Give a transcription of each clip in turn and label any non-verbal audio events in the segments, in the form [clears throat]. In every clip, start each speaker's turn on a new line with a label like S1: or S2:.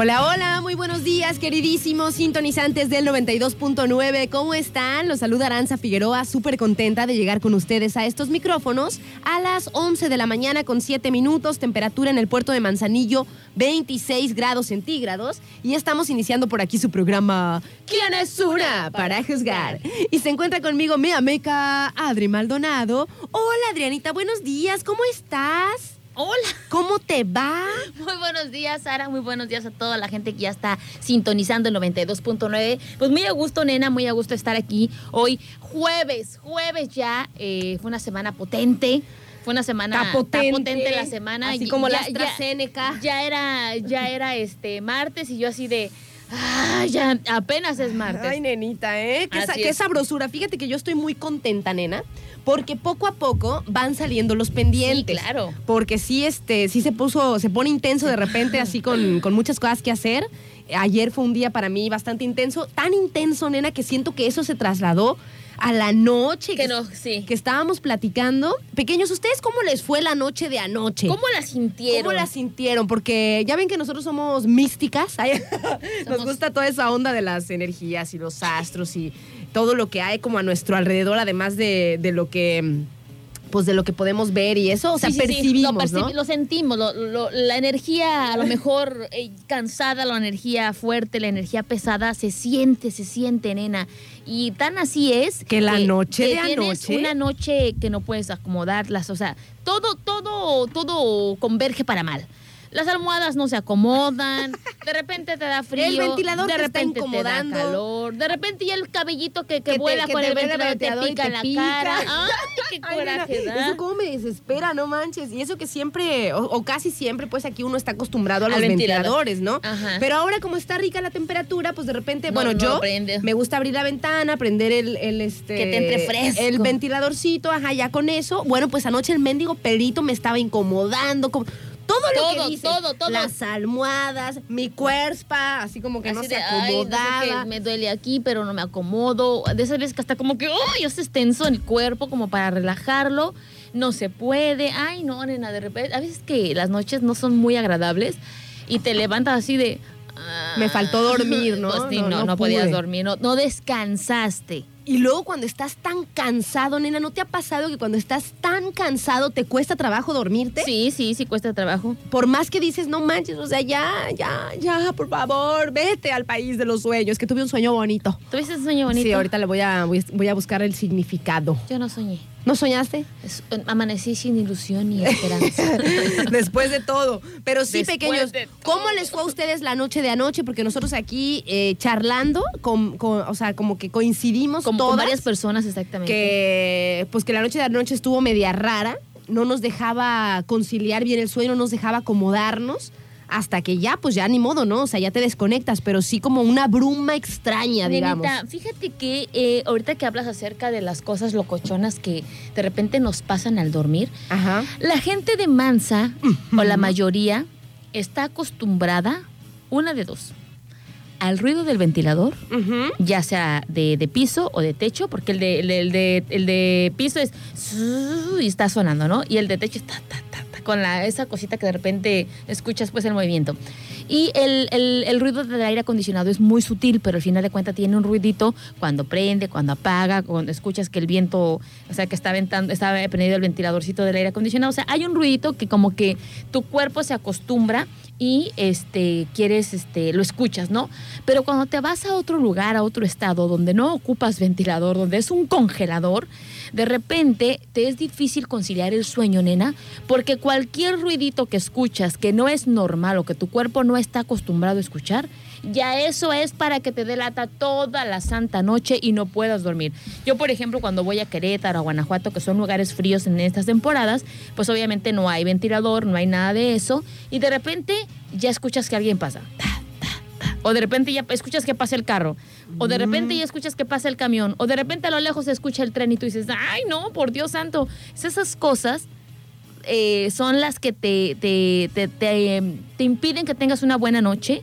S1: Hola, hola, muy buenos días, queridísimos sintonizantes del 92.9. ¿Cómo están? Los saluda Aranza Figueroa, súper contenta de llegar con ustedes a estos micrófonos a las 11 de la mañana con 7 minutos, temperatura en el puerto de Manzanillo 26 grados centígrados. Y estamos iniciando por aquí su programa ¿Quién es una? para juzgar. Y se encuentra conmigo mi amiga Adri Maldonado. Hola Adrianita, buenos días, ¿cómo estás?
S2: Hola.
S1: ¿Cómo te va?
S2: Muy buenos días, Sara. Muy buenos días a toda la gente que ya está sintonizando el 92.9. Pues muy a gusto, nena, muy a gusto estar aquí hoy, jueves, jueves ya. Eh, fue una semana potente. Fue una semana
S1: Está potente.
S2: potente la semana.
S1: Así
S2: Y
S1: como la
S2: ya- ya-
S1: AstraZeneca.
S2: Ya era, ya era este martes y yo así de. Ah, ya apenas es martes.
S1: Ay, nenita, ¿eh? Qué, sa- qué sabrosura. Fíjate que yo estoy muy contenta, nena, porque poco a poco van saliendo los pendientes.
S2: Sí, claro.
S1: Porque sí, este, sí se puso, se pone intenso de repente, [laughs] así con, con muchas cosas que hacer. Ayer fue un día para mí bastante intenso, tan intenso, nena, que siento que eso se trasladó a la noche
S2: que no, sí.
S1: que estábamos platicando. Pequeños, ¿ustedes cómo les fue la noche de anoche?
S2: ¿Cómo la sintieron?
S1: ¿Cómo la sintieron? Porque ya ven que nosotros somos místicas. [laughs] Nos
S2: Somos-
S1: gusta toda esa onda de las energías y los astros y todo lo que hay como a nuestro alrededor, además de, de lo que pues de lo que podemos ver y eso, o sea,
S2: Sí, sí, sí,
S1: percibimos,
S2: lo, percibi-
S1: ¿no?
S2: lo sentimos, lo- lo- la energía a lo mejor [laughs] eh, cansada, la energía fuerte, la energía pesada, se siente, se siente, nena. Y tan así es
S1: Que la noche de
S2: tienes
S1: anoche-
S2: una noche que no puedes acomodarlas, o sea, todo, todo, todo converge para mal. Las almohadas no se acomodan, de repente te da frío,
S1: El ventilador
S2: de
S1: te está
S2: repente
S1: incomodando.
S2: te da calor, de repente ya el cabellito que, que,
S1: Que te-
S2: vuela
S1: que
S2: con
S1: te
S2: el ventilador te pica en la
S1: pica.
S2: cara. [laughs] Ay, qué
S1: Ay,
S2: coraje da.
S1: Eso como me desespera, no manches. Y eso que siempre, o, o casi siempre, pues aquí uno está acostumbrado a los
S2: ventilador.
S1: ventiladores, ¿no?
S2: Ajá.
S1: Pero ahora como está rica la temperatura, pues de repente,
S2: No,
S1: bueno,
S2: no
S1: yo
S2: prende.
S1: me gusta abrir la ventana, prender el, el, este...
S2: Que te entre fresco.
S1: El ventiladorcito, ajá, ya con eso. Bueno, pues anoche el mendigo pelito me estaba incomodando, como... Todo lo
S2: Todo,
S1: que dice,
S2: todo, todo.
S1: las almohadas, mi cuerpa, así como que no
S2: Así
S1: se
S2: de, "Ay, no sé
S1: acomodaba.
S2: me duele aquí, pero no me acomodo. De esas veces que hasta como que, ¡ay! haces tenso el cuerpo como para relajarlo. No se puede. Ay, no, nena, de repente. A veces que las noches no son muy agradables y te levantas así de. "Ah".
S1: Me faltó dormir, [laughs] ¿no?
S2: Pues sí,
S1: No,
S2: no,
S1: no
S2: no, podías dormir, no, no descansaste.
S1: Y luego cuando estás tan cansado, nena, ¿no te ha pasado que cuando estás tan cansado te cuesta trabajo dormirte?
S2: Sí, sí, sí cuesta trabajo.
S1: Por más que dices, no manches, o sea, ya, ya, ya, por favor, vete al país de los sueños, que tuve un sueño bonito.
S2: ¿Tuviste un sueño bonito?
S1: Sí, ahorita le voy a, voy a- voy a buscar el significado.
S2: Yo no soñé.
S1: ¿No soñaste?
S2: Es- amanecí sin ilusión ni esperanza. [laughs]
S1: Después de todo. Pero sí,
S2: Después
S1: pequeños, ¿cómo les fue a ustedes la noche de anoche? Porque nosotros aquí eh, charlando, con, con- o sea, como que coincidimos
S2: Como con varias personas, exactamente.
S1: que pues que la noche de anoche estuvo media rara, no nos dejaba conciliar bien el sueño, no nos dejaba acomodarnos hasta que ya pues ya ni modo, ¿no? O sea, ya te desconectas, pero sí como una bruma extraña, digamos.
S2: Nenita, fíjate que eh, ahorita que hablas acerca de las cosas locochonas que de repente nos pasan al dormir,
S1: Ajá.
S2: la gente de Mansa, o la mayoría, está acostumbrada, una de dos, al ruido del ventilador, ya sea de, de piso o de techo, porque el de, el de, el de, el de piso es y está sonando, ¿no? Y el de techo está ta, ta, con la, esa cosita que de repente escuchas pues el movimiento. Y el, el- ruido del aire acondicionado es muy sutil, pero al final de cuentas tiene un ruidito cuando prende, cuando apaga, cuando escuchas que el viento, o sea, que está ventando, está prendido el ventiladorcito del aire acondicionado. O sea, hay un ruidito que como que tu cuerpo se acostumbra y este quieres este lo escuchas, ¿no? Pero cuando te vas a otro lugar, a otro estado donde no ocupas ventilador, donde es un congelador, de repente te es difícil conciliar el sueño, nena, porque cualquier ruidito que escuchas que no es normal o que tu cuerpo no está acostumbrado a escuchar, ya eso es para que te delata toda la santa noche y no puedas dormir. Yo, por ejemplo, cuando voy a Querétaro, a Guanajuato, que son lugares fríos en estas temporadas, pues obviamente no hay ventilador, no hay nada de eso, y de repente ya escuchas que alguien pasa. O de repente ya escuchas que pasa el carro. O de repente ya escuchas que pasa el camión. O de repente a lo lejos se escucha el tren y tú dices, ay no, por Dios santo. Es Esas cosas eh, son las que te, te, te, te, impiden que tengas una buena noche.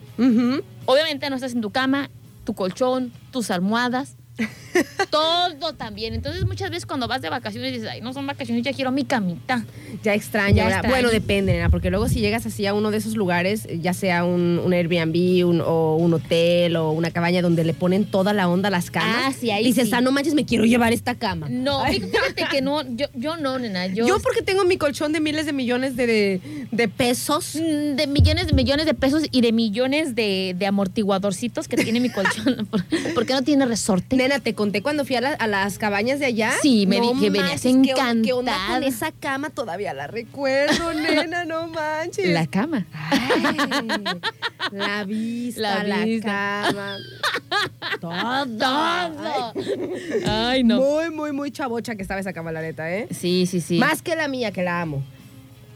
S2: Obviamente no estás en tu cama, tu colchón, tus almohadas. [laughs] todo también. Entonces muchas veces cuando vas de vacaciones dices, ay, no son vacaciones, ya quiero mi camita.
S1: Ya extraño.
S2: Ya.
S1: Bueno, depende, nena, porque luego si llegas así a uno de esos lugares, ya sea un, un Airbnb un- o un hotel o una cabaña donde le ponen toda la onda a las camas,
S2: Ah, sí, ahí
S1: dices,
S2: sí.
S1: ah, no manches, me quiero llevar esta cama.
S2: No,
S1: Ay.
S2: fíjate que no, yo, yo no, nena. Yo,
S1: Yo porque tengo mi colchón de miles de millones de, de, de pesos.
S2: Mm, de millones de millones de pesos y de millones de, de amortiguadorcitos que tiene mi colchón. [laughs] ¿Por, por qué no tiene resorte?
S1: Nena, te conté cuando fui a, la- a las cabañas de allá.
S2: Sí, me vi que venías
S1: ¿qué, ¿Qué onda
S2: encantada.
S1: con esa cama? Todavía la recuerdo, nena, no manches.
S2: La cama.
S1: Ay, la vista,
S2: La
S1: cama. Todo.
S2: Todo. Ay, no.
S1: Muy, muy, muy chavocha que estaba esa cama, la neta, ¿eh?
S2: Sí, sí, sí.
S1: Más que la mía, que la amo.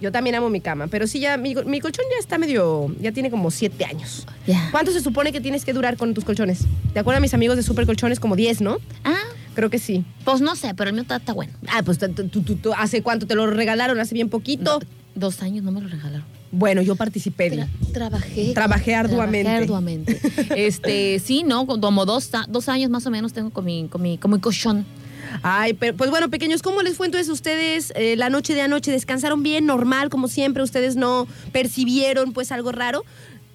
S1: Yo también amo mi cama, pero sí ya, mi, mi colchón ya está medio, ya tiene como siete años.
S2: Ya.
S1: ¿Cuánto se supone que tienes que durar con tus colchones? ¿Te acuerdas mis amigos de Super Colchones? Como 10, ¿no?
S2: Ah,
S1: Creo que sí.
S2: pues no sé, pero el mío está, está bueno.
S1: Ah, pues tú, tú- ¿hace cuánto te lo regalaron? ¿Hace bien poquito?
S2: No, dos años no me lo regalaron.
S1: Bueno, yo participé.
S2: Tra- trabajé.
S1: Trabajé arduamente.
S2: Trabajé arduamente. [laughs] Este, sí, ¿no? Como dos, dos años más o menos tengo con mi, con mi, con mi colchón.
S1: Ay, pero, pues bueno, pequeños, ¿cómo les fue entonces ustedes eh, la noche de anoche? ¿Descansaron bien, normal, como siempre? ¿Ustedes no percibieron pues algo raro?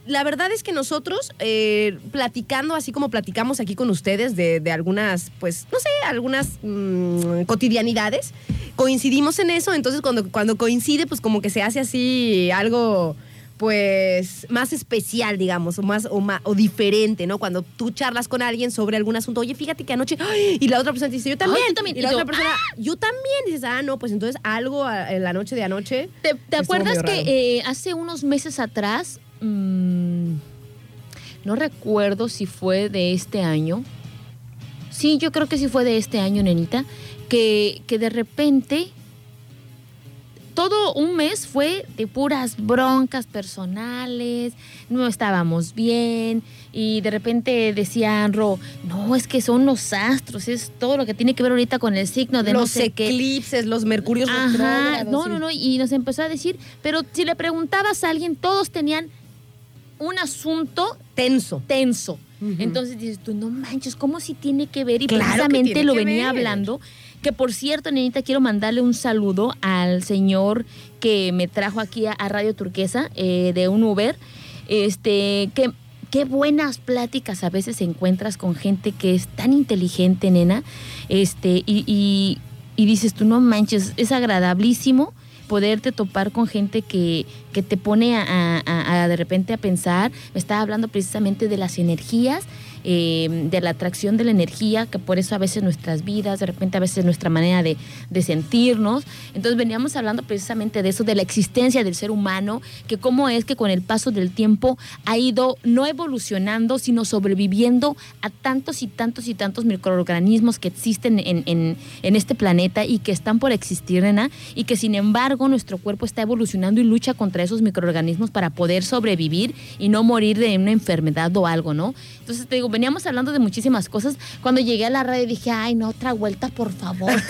S1: La verdad es que nosotros, eh, platicando, así como platicamos aquí con ustedes de, algunas, pues, no sé, algunas mm, cotidianidades, coincidimos en eso, entonces cuando, cuando coincide, pues como que se hace así algo pues más especial, digamos, o más o, ma- o diferente, ¿no? Cuando tú charlas con alguien sobre algún asunto, oye, fíjate que anoche, ¡ay! y la otra persona te dice, yo también,
S2: Ay, yo también.
S1: y
S2: Y
S1: la otra persona, yo también, y dices, ah, no, pues entonces algo en la noche de anoche.
S2: ¿Te, acuerdas que eh, hace unos meses atrás, mm, no recuerdo si fue de este año, sí, yo creo que sí fue de este año, nenita, que, que de repente todo un mes fue de puras broncas personales, no estábamos bien y de repente decían, Ro, no, es que son los astros, es todo lo que tiene que ver ahorita con el signo de no
S1: los
S2: sé qué.
S1: eclipses, los mercurios
S2: Ajá, no, no, no, y nos empezó a decir, pero si le preguntabas a alguien, todos tenían un asunto
S1: Tenso.
S2: tenso. Entonces dices tú, no manches, ¿cómo si tiene que ver? Y
S1: Claro
S2: precisamente lo venía
S1: ver.
S2: hablando. Que por cierto, nenita, quiero mandarle un saludo al señor que me trajo aquí a, Radio Turquesa eh, de un Uber. Este, que qué buenas pláticas a veces encuentras con gente que es tan inteligente, nena. Este, y, y- y dices tú, no manches, es agradabilísimo poderte topar con gente que, que te pone a- a- a de repente a pensar. Me estaba hablando precisamente de las energías, eh, de la atracción de la energía, que por eso a veces nuestras vidas, de repente a veces nuestra manera de, de sentirnos. Entonces veníamos hablando precisamente de eso, de la existencia del ser humano, que cómo es que con el paso del tiempo ha ido no evolucionando, sino sobreviviendo a tantos y tantos y tantos microorganismos que existen en, en- este planeta y que están por existir, nena, y que sin embargo nuestro cuerpo está evolucionando y lucha contra esos microorganismos para poder sobrevivir y no morir de una enfermedad o algo, ¿no? Entonces te digo, veníamos hablando de muchísimas cosas. Cuando llegué a la radio dije, ay, no, otra vuelta, por favor. [laughs]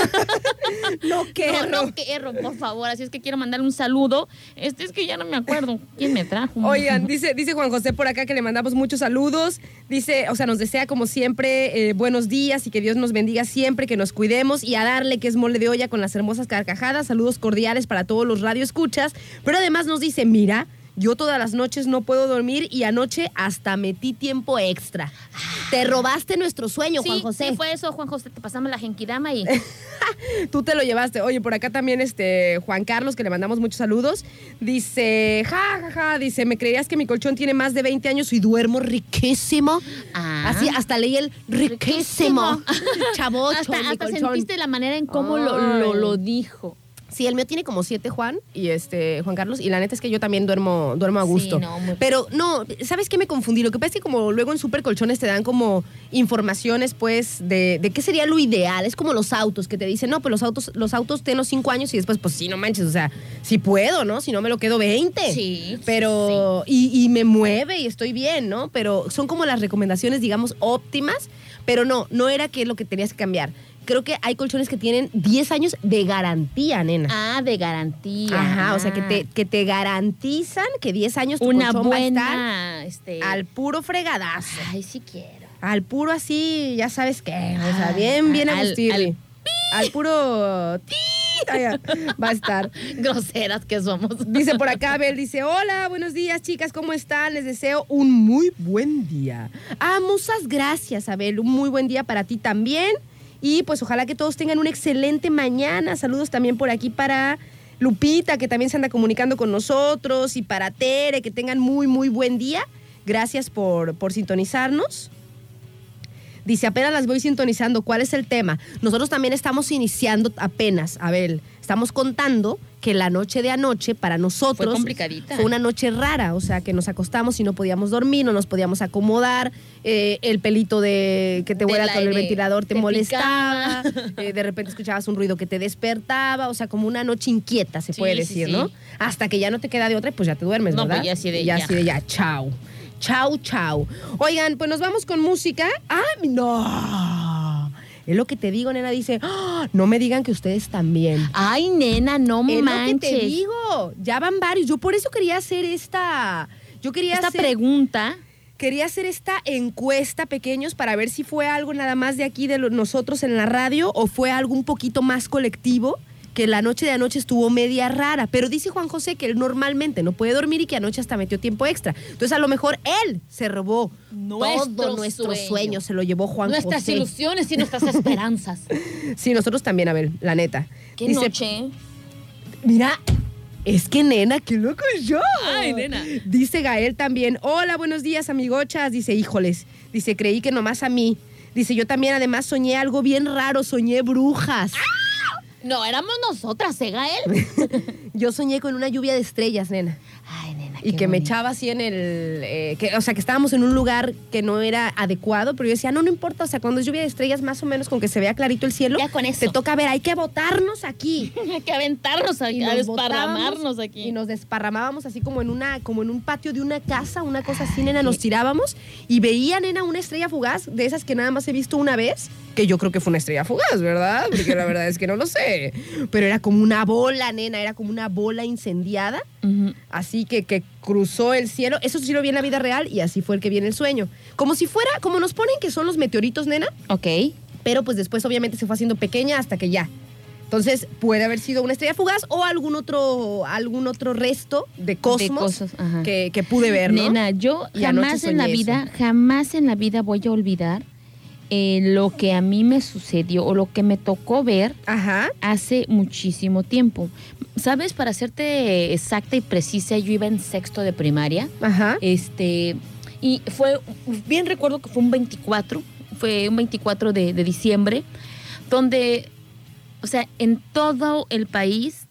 S1: No, qué [laughs]
S2: no,
S1: error,
S2: por favor. Así es que quiero mandarle un saludo. Este es que ya no me acuerdo quién me trajo.
S1: Oigan, [laughs] dice, dice Juan José por acá que le mandamos muchos saludos. Dice, o sea, nos desea como siempre eh, buenos días y que Dios nos bendiga siempre, que nos cuidemos y a darle que es mole de olla con las hermosas carcajadas. Saludos cordiales para todos los radioescuchas. Pero además nos dice, mira, yo todas las noches no puedo dormir y anoche hasta metí tiempo extra. Te robaste nuestro sueño,
S2: Sí,
S1: Juan José.
S2: sí, fue eso, Juan José. Te pasamos la genkidama y [laughs]
S1: Tú te lo llevaste. Oye, por acá también este Juan Carlos, que le mandamos muchos saludos, dice, ja, ja, ja, dice, ¿me creías que mi colchón tiene más de 20 años y duermo riquísimo?
S2: Ah.
S1: Así, hasta leí el riquísimo. [laughs] Chavocho,
S2: hasta,
S1: mi
S2: hasta
S1: colchón.
S2: sentiste la manera en cómo lo, lo, lo dijo.
S1: Sí, el mío tiene como siete, Juan, y este, Juan Carlos, y la neta es que yo también duermo, duermo a
S2: Sí,
S1: gusto.
S2: no, muy-
S1: Pero no, ¿sabes qué me confundí? Lo que pasa es que como luego en Super Colchones te dan como informaciones, pues, de, de qué sería lo ideal. Es como los autos, que te dicen, no, pues los autos, los autos tengo cinco años y después, pues sí, no manches, o sea, si puedo, ¿no? Si no me lo quedo 20.
S2: Sí,
S1: Pero, y, y me mueve y estoy bien, ¿no? Pero son como las recomendaciones, digamos, óptimas, pero no, no era que lo que tenías que cambiar. Creo que hay colchones que tienen 10 años de garantía, nena.
S2: Ah, de garantía.
S1: Ajá, o sea, que
S2: Ah.
S1: te, que te garantizan que 10 años tu
S2: una
S1: colchón va a estar
S2: buena este
S1: al puro fregadazo.
S2: Ay, sí quiero.
S1: Al puro así, ya sabes qué. O sea, bien, bien
S2: al-
S1: Agustirri. Al, puro. Va a estar. [laughs]
S2: Groseras que somos.
S1: Dice por acá, Abel, dice, hola, buenos días, chicas, ¿cómo están? Les deseo un muy buen día. Ah, muchas gracias, Abel. Un muy buen día para ti también. Y pues ojalá que todos tengan una excelente mañana. Saludos también por aquí para Lupita, que también se anda comunicando con nosotros, y para Tere, que tengan muy, muy buen día. Gracias por, por sintonizarnos. Dice, apenas las voy sintonizando. ¿Cuál es el tema? Nosotros también estamos iniciando apenas, Abel. Estamos contando que la noche de anoche para nosotros
S2: Fue complicadita.
S1: fue una noche rara, o sea, que nos acostamos y no podíamos dormir, no nos podíamos acomodar, eh, el pelito de que te huela con el ventilador te,
S2: te
S1: molestaba, eh, de repente escuchabas un ruido que te despertaba, o sea, como una noche inquieta, se
S2: Sí,
S1: puede decir,
S2: sí.
S1: ¿no? Hasta que ya no te queda de otra y pues ya te duermes,
S2: No,
S1: ¿verdad?
S2: pues ya así de
S1: ya.
S2: ya.
S1: así de ya, chao. Chao, chao. Oigan, pues nos vamos con música. ¡Ay, no! Es lo que te digo, nena. Dice, "Ah, no me digan que ustedes también.
S2: Ay, nena, no
S1: es
S2: manches.
S1: lo que te digo. Ya van varios. Yo por eso quería hacer esta. Yo quería
S2: Esta
S1: hacer,
S2: pregunta.
S1: quería hacer esta encuesta, pequeños, para ver si fue algo nada más de aquí de lo- nosotros en la radio o fue algo un poquito más colectivo. Que la noche de anoche estuvo media rara. Pero dice Juan José que él normalmente no puede dormir y que anoche hasta metió tiempo extra. Entonces, a lo mejor él se robó
S2: Nuestro
S1: todo nuestro sueño.
S2: sueño.
S1: Se lo llevó Juan
S2: Nuestras
S1: José.
S2: ilusiones y nuestras esperanzas. [laughs]
S1: Sí, nosotros también, a ver, la neta.
S2: Qué
S1: Dice,
S2: noche.
S1: Mira, es que nena, qué loco yo.
S2: Ay, nena.
S1: Dice Gael también, hola, buenos días, amigochas. Dice, híjoles, dice, creí que nomás a mí. Dice, yo también además soñé algo bien raro, soñé brujas.
S2: No, éramos nosotras, ¿eh, Gael? [laughs]
S1: Yo soñé con una lluvia de estrellas, nena.
S2: Ay, nena.
S1: Y que me echaba así en el... eh, que, o sea, que estábamos en un lugar que no era adecuado, pero yo decía, no, no importa, o sea, cuando es lluvia de estrellas, más o menos con que se vea clarito el cielo,
S2: Ya con eso.
S1: te toca ver, hay que botarnos aquí. [laughs]
S2: Hay que aventarnos aquí, a
S1: nos
S2: desparramarnos aquí.
S1: Y nos desparramábamos así como en una, como en un patio de una casa, una cosa así, nena, nos tirábamos y veía, nena, una estrella fugaz, de esas que nada más he visto una vez, que yo creo que fue una estrella fugaz, ¿verdad? Porque la verdad es que no lo sé. Pero era como una bola, nena, era como una bola incendiada, así que, que cruzó el cielo. Eso sí lo vi en la vida real y así fue el que vi en el sueño. Como si fuera, como nos ponen que son los meteoritos, nena,
S2: Ok.
S1: pero pues después obviamente se fue haciendo pequeña hasta que ya. Entonces puede haber sido una estrella fugaz o algún otro, algún otro resto de cosmos
S2: cosas,
S1: que, que pude ver, ¿no?
S2: Nena, yo
S1: Y
S2: jamás en la vida, jamás en la vida voy a olvidar eh, lo que a mí me sucedió o lo que me tocó ver
S1: Ajá.
S2: hace muchísimo tiempo. ¿Sabes? Para serte exacta y precisa, yo iba en sexto de primaria.
S1: Ajá.
S2: Este, y fue, bien recuerdo que fue un 24, fue un 24 de, de diciembre, donde, o sea, en todo el país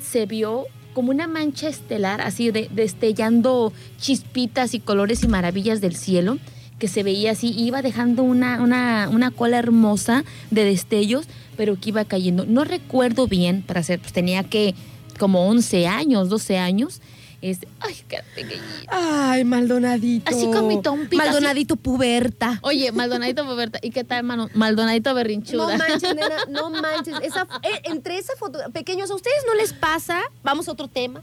S2: se vio como una mancha estelar, así de, destellando chispitas y colores y maravillas del cielo, que se veía así, iba dejando una, una, una cola hermosa de destellos, pero que iba cayendo. No recuerdo bien, para ser, pues tenía que como 11 años, 12 años. Este, ay, qué pequeñita.
S1: Ay, Maldonadito.
S2: Así con mi tompita, así.
S1: Maldonadito puberta.
S2: Oye, Maldonadito Roberta, ¿y qué tal, hermano? Maldonadito
S1: No
S2: berrinchuda.
S1: manches, nena, no manches. Esa, eh, entre esa foto, pequeños, ¿a ustedes no les pasa? Vamos a otro tema.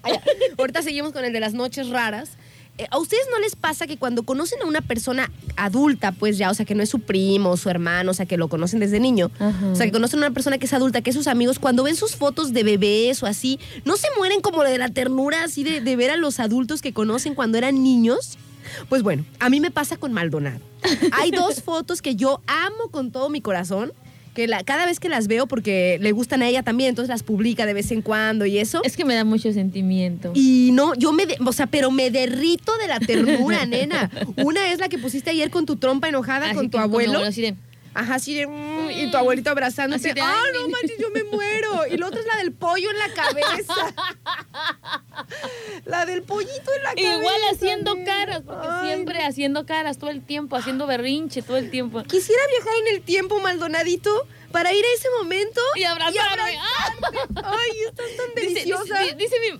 S1: Ahorita seguimos con el de las noches raras. Eh, ¿A ustedes no les pasa que cuando conocen a una persona adulta, pues ya, o sea, que no es su primo o su hermano, o sea, que lo conocen desde niño,
S2: Ajá.
S1: o sea, que conocen a una persona que es adulta, que es sus amigos, cuando ven sus fotos de bebés o así, ¿no se mueren como de la ternura así de, de ver a los adultos que conocen cuando eran niños? Pues bueno, a mí me pasa con Maldonado. Hay dos fotos que yo amo con todo mi corazón, que la- cada vez que las veo, porque le gustan a ella también, entonces las publica de vez en cuando y eso.
S2: Es que me da mucho sentimiento.
S1: Y no, yo me, de- o sea, pero me derrito de la ternura, [laughs] nena. Una es la que pusiste ayer con tu trompa enojada
S2: Así
S1: con tu abuelo. Ajá, así de. mm, y tu abuelito abrazándote.
S2: Así de,
S1: ¡Ah, no manches, yo me muero! Y la otra es la del pollo en la cabeza. [laughs] la del pollito en la cabeza.
S2: Igual haciendo caras, porque
S1: Ay,
S2: siempre haciendo caras todo el tiempo, haciendo berrinche todo el tiempo.
S1: Quisiera viajar en el tiempo, Maldonadito, para ir a ese momento.
S2: Y abrazarme. [laughs]
S1: Ay, estás tan
S2: Dice,
S1: deliciosa.
S2: dice- dice mi...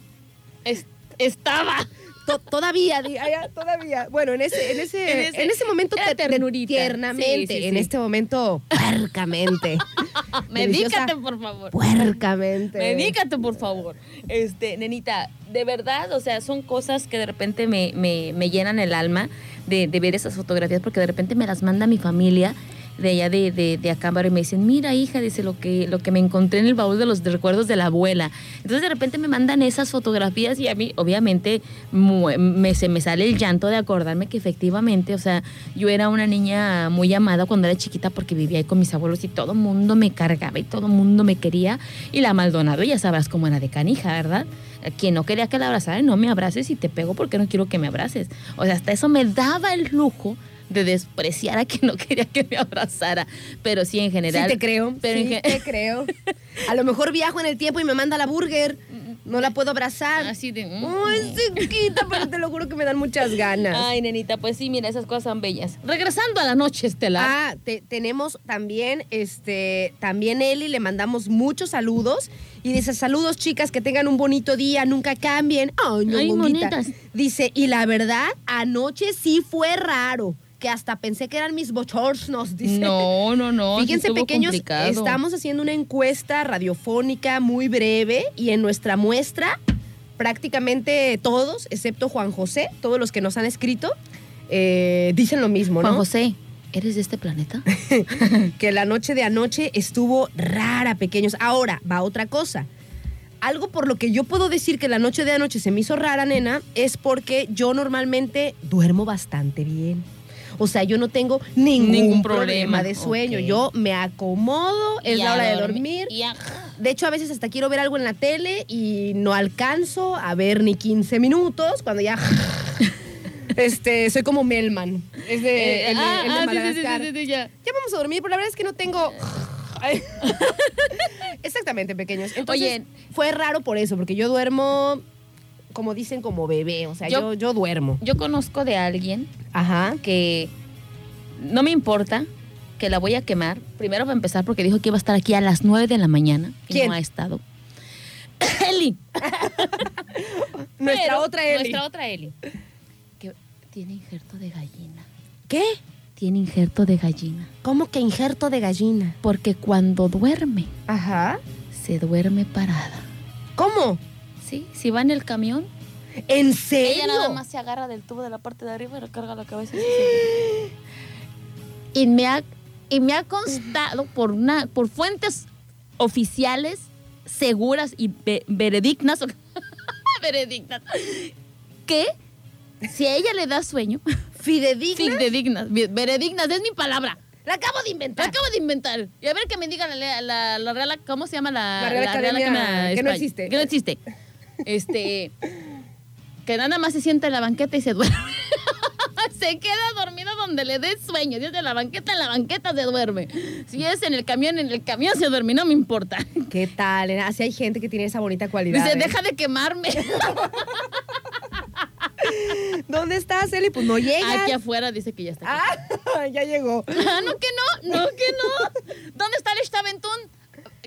S2: es- estaba.
S1: To- todavía, ya, todavía. Bueno, en ese, en ese,
S2: En
S1: en
S2: ese-
S1: ese, momento te- te-
S2: ternurita.
S1: tiernamente.
S2: Sí, sí,
S1: En
S2: sí.
S1: este momento, puercamente. [laughs]
S2: Medícate, por favor.
S1: Puercamente.
S2: Medícate, por favor. Este, nenita, de verdad, o sea, son cosas que de repente me, me, me llenan el alma de, de ver esas fotografías, porque de repente me las manda mi familia de allá de, de, de Acámbaro y me dicen, mira hija, dice lo que, lo que me encontré en el baúl de los recuerdos de la abuela. Entonces de repente me mandan esas fotografías y a mí obviamente me, se me sale el llanto de acordarme que efectivamente, o sea, yo era una niña muy amada cuando era chiquita porque vivía ahí con mis abuelos y todo el mundo me cargaba y todo el mundo me quería. Y la Maldonado ya sabrás cómo era de canija, ¿verdad? Quien no quería que la abrazara, no me abraces y te pego porque no quiero que me abraces. O sea, hasta eso me daba el lujo de despreciar a quien no quería que me abrazara. Pero sí, en general.
S1: Sí te creo,
S2: Pero
S1: sí te creo. A lo mejor viajo en el tiempo y me manda la burger. No la puedo abrazar.
S2: Así de. mm.
S1: Ay, chiquita, pero te lo juro que me dan muchas ganas.
S2: Ay, nenita, pues sí, mira, esas cosas son bellas. Regresando a la noche estelar.
S1: Ah, te- tenemos también, este, también Eli, le mandamos muchos saludos. Y dice, saludos chicas, que tengan un bonito día, nunca cambien. Ay, no,
S2: Ay.
S1: Dice, y la verdad, anoche sí fue raro, que hasta pensé que eran mis bochornos, [laughs] dice.
S2: No, no, no.
S1: Fíjense, pequeños,
S2: complicado.
S1: estamos haciendo una encuesta radiofónica muy breve y en nuestra muestra, prácticamente todos, excepto Juan José, todos los que nos han escrito, eh, dicen lo mismo,
S2: Juan
S1: ¿no?
S2: José, ¿eres de este planeta? [laughs]
S1: que la noche de anoche estuvo rara, pequeños. Ahora, va otra cosa. Algo por lo que yo puedo decir que la noche de anoche se me hizo rara, nena, es porque yo normalmente duermo bastante bien. O sea, yo no tengo ningún,
S2: Ningún
S1: problema.
S2: problema,
S1: de sueño. yo me acomodo, es
S2: Y
S1: la hora de
S2: dormi-
S1: dormir.
S2: y a-
S1: De hecho, a veces hasta quiero ver algo en la tele y no alcanzo a ver ni 15 minutos cuando ya... [laughs] Este, soy como Melman. Es de, el
S2: ya.
S1: ya vamos a dormir, pero la verdad es que no tengo. [laughs] Exactamente, pequeños. Entonces,
S2: Oye.
S1: fue raro por eso, porque yo duermo, como dicen, como bebé. O sea, yo,
S2: Yo-
S1: yo duermo.
S2: Yo conozco de alguien
S1: Ajá.
S2: que no me importa que la voy a quemar. Primero va a empezar porque dijo que iba a estar aquí a las 9 de la mañana y
S1: ¿Quién?
S2: no ha estado. [coughs] Eli. [laughs]
S1: Nuestra
S2: Pero-
S1: otra Eli.
S2: Nuestra otra Eli. Que tiene injerto de gallina.
S1: ¿Qué?
S2: Tiene injerto de gallina.
S1: ¿Cómo que injerto de gallina?
S2: Porque cuando duerme,
S1: Ajá.
S2: se duerme parada.
S1: ¿Cómo?
S2: ¿Sí? Si va en el camión,
S1: ¿En serio?
S2: ella nada más se agarra del tubo de la parte de arriba y recarga la cabeza. [gasps] y me ha, y me ha constado por, una, por fuentes oficiales, seguras y ve- veredictas, [laughs] veredictas, que si a ella le da sueño, [laughs]
S1: ¿Fidedigna?
S2: fidedignas, ve- veredictas, es mi palabra.
S1: La acabo de
S2: La
S1: inventar.
S2: acabo de inventar. Y a ver que me diga la, la, la Real, ¿cómo se llama la,
S1: La Real Academia, que no existe.
S2: Que no existe. Este, que nada más se sienta en la banqueta y se duerme. [laughs] se queda dormido donde le dé sueño. Si es de la banqueta, en la banqueta se duerme. Si es en el camión, en el camión se duerme, no me importa.
S1: ¿Qué tal? Así hay gente que tiene esa bonita cualidad.
S2: Dice,
S1: ¿eh?
S2: deja de quemarme. [laughs]
S1: ¿Dónde estás, Eli? Pues no llegas.
S2: Aquí afuera dice que ya está. aquí.
S1: Ah, [laughs] ya llegó.
S2: Ah, no que no, no que no. ¿Dónde está el Staventún?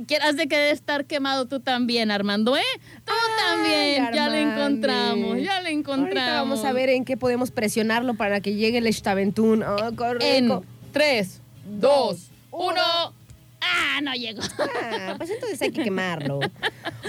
S2: Quieras de que estar quemado tú también, Armando, ¿eh? Tú
S1: Ay,
S2: también. Ya le
S1: Armande.
S2: encontramos, ya le encontramos.
S1: Ahorita vamos a ver en qué podemos presionarlo para que llegue el Staventún. Qué rico.
S2: En 3, 2, 1. Ah, no llegó.
S1: Ah, pues entonces hay que quemarlo.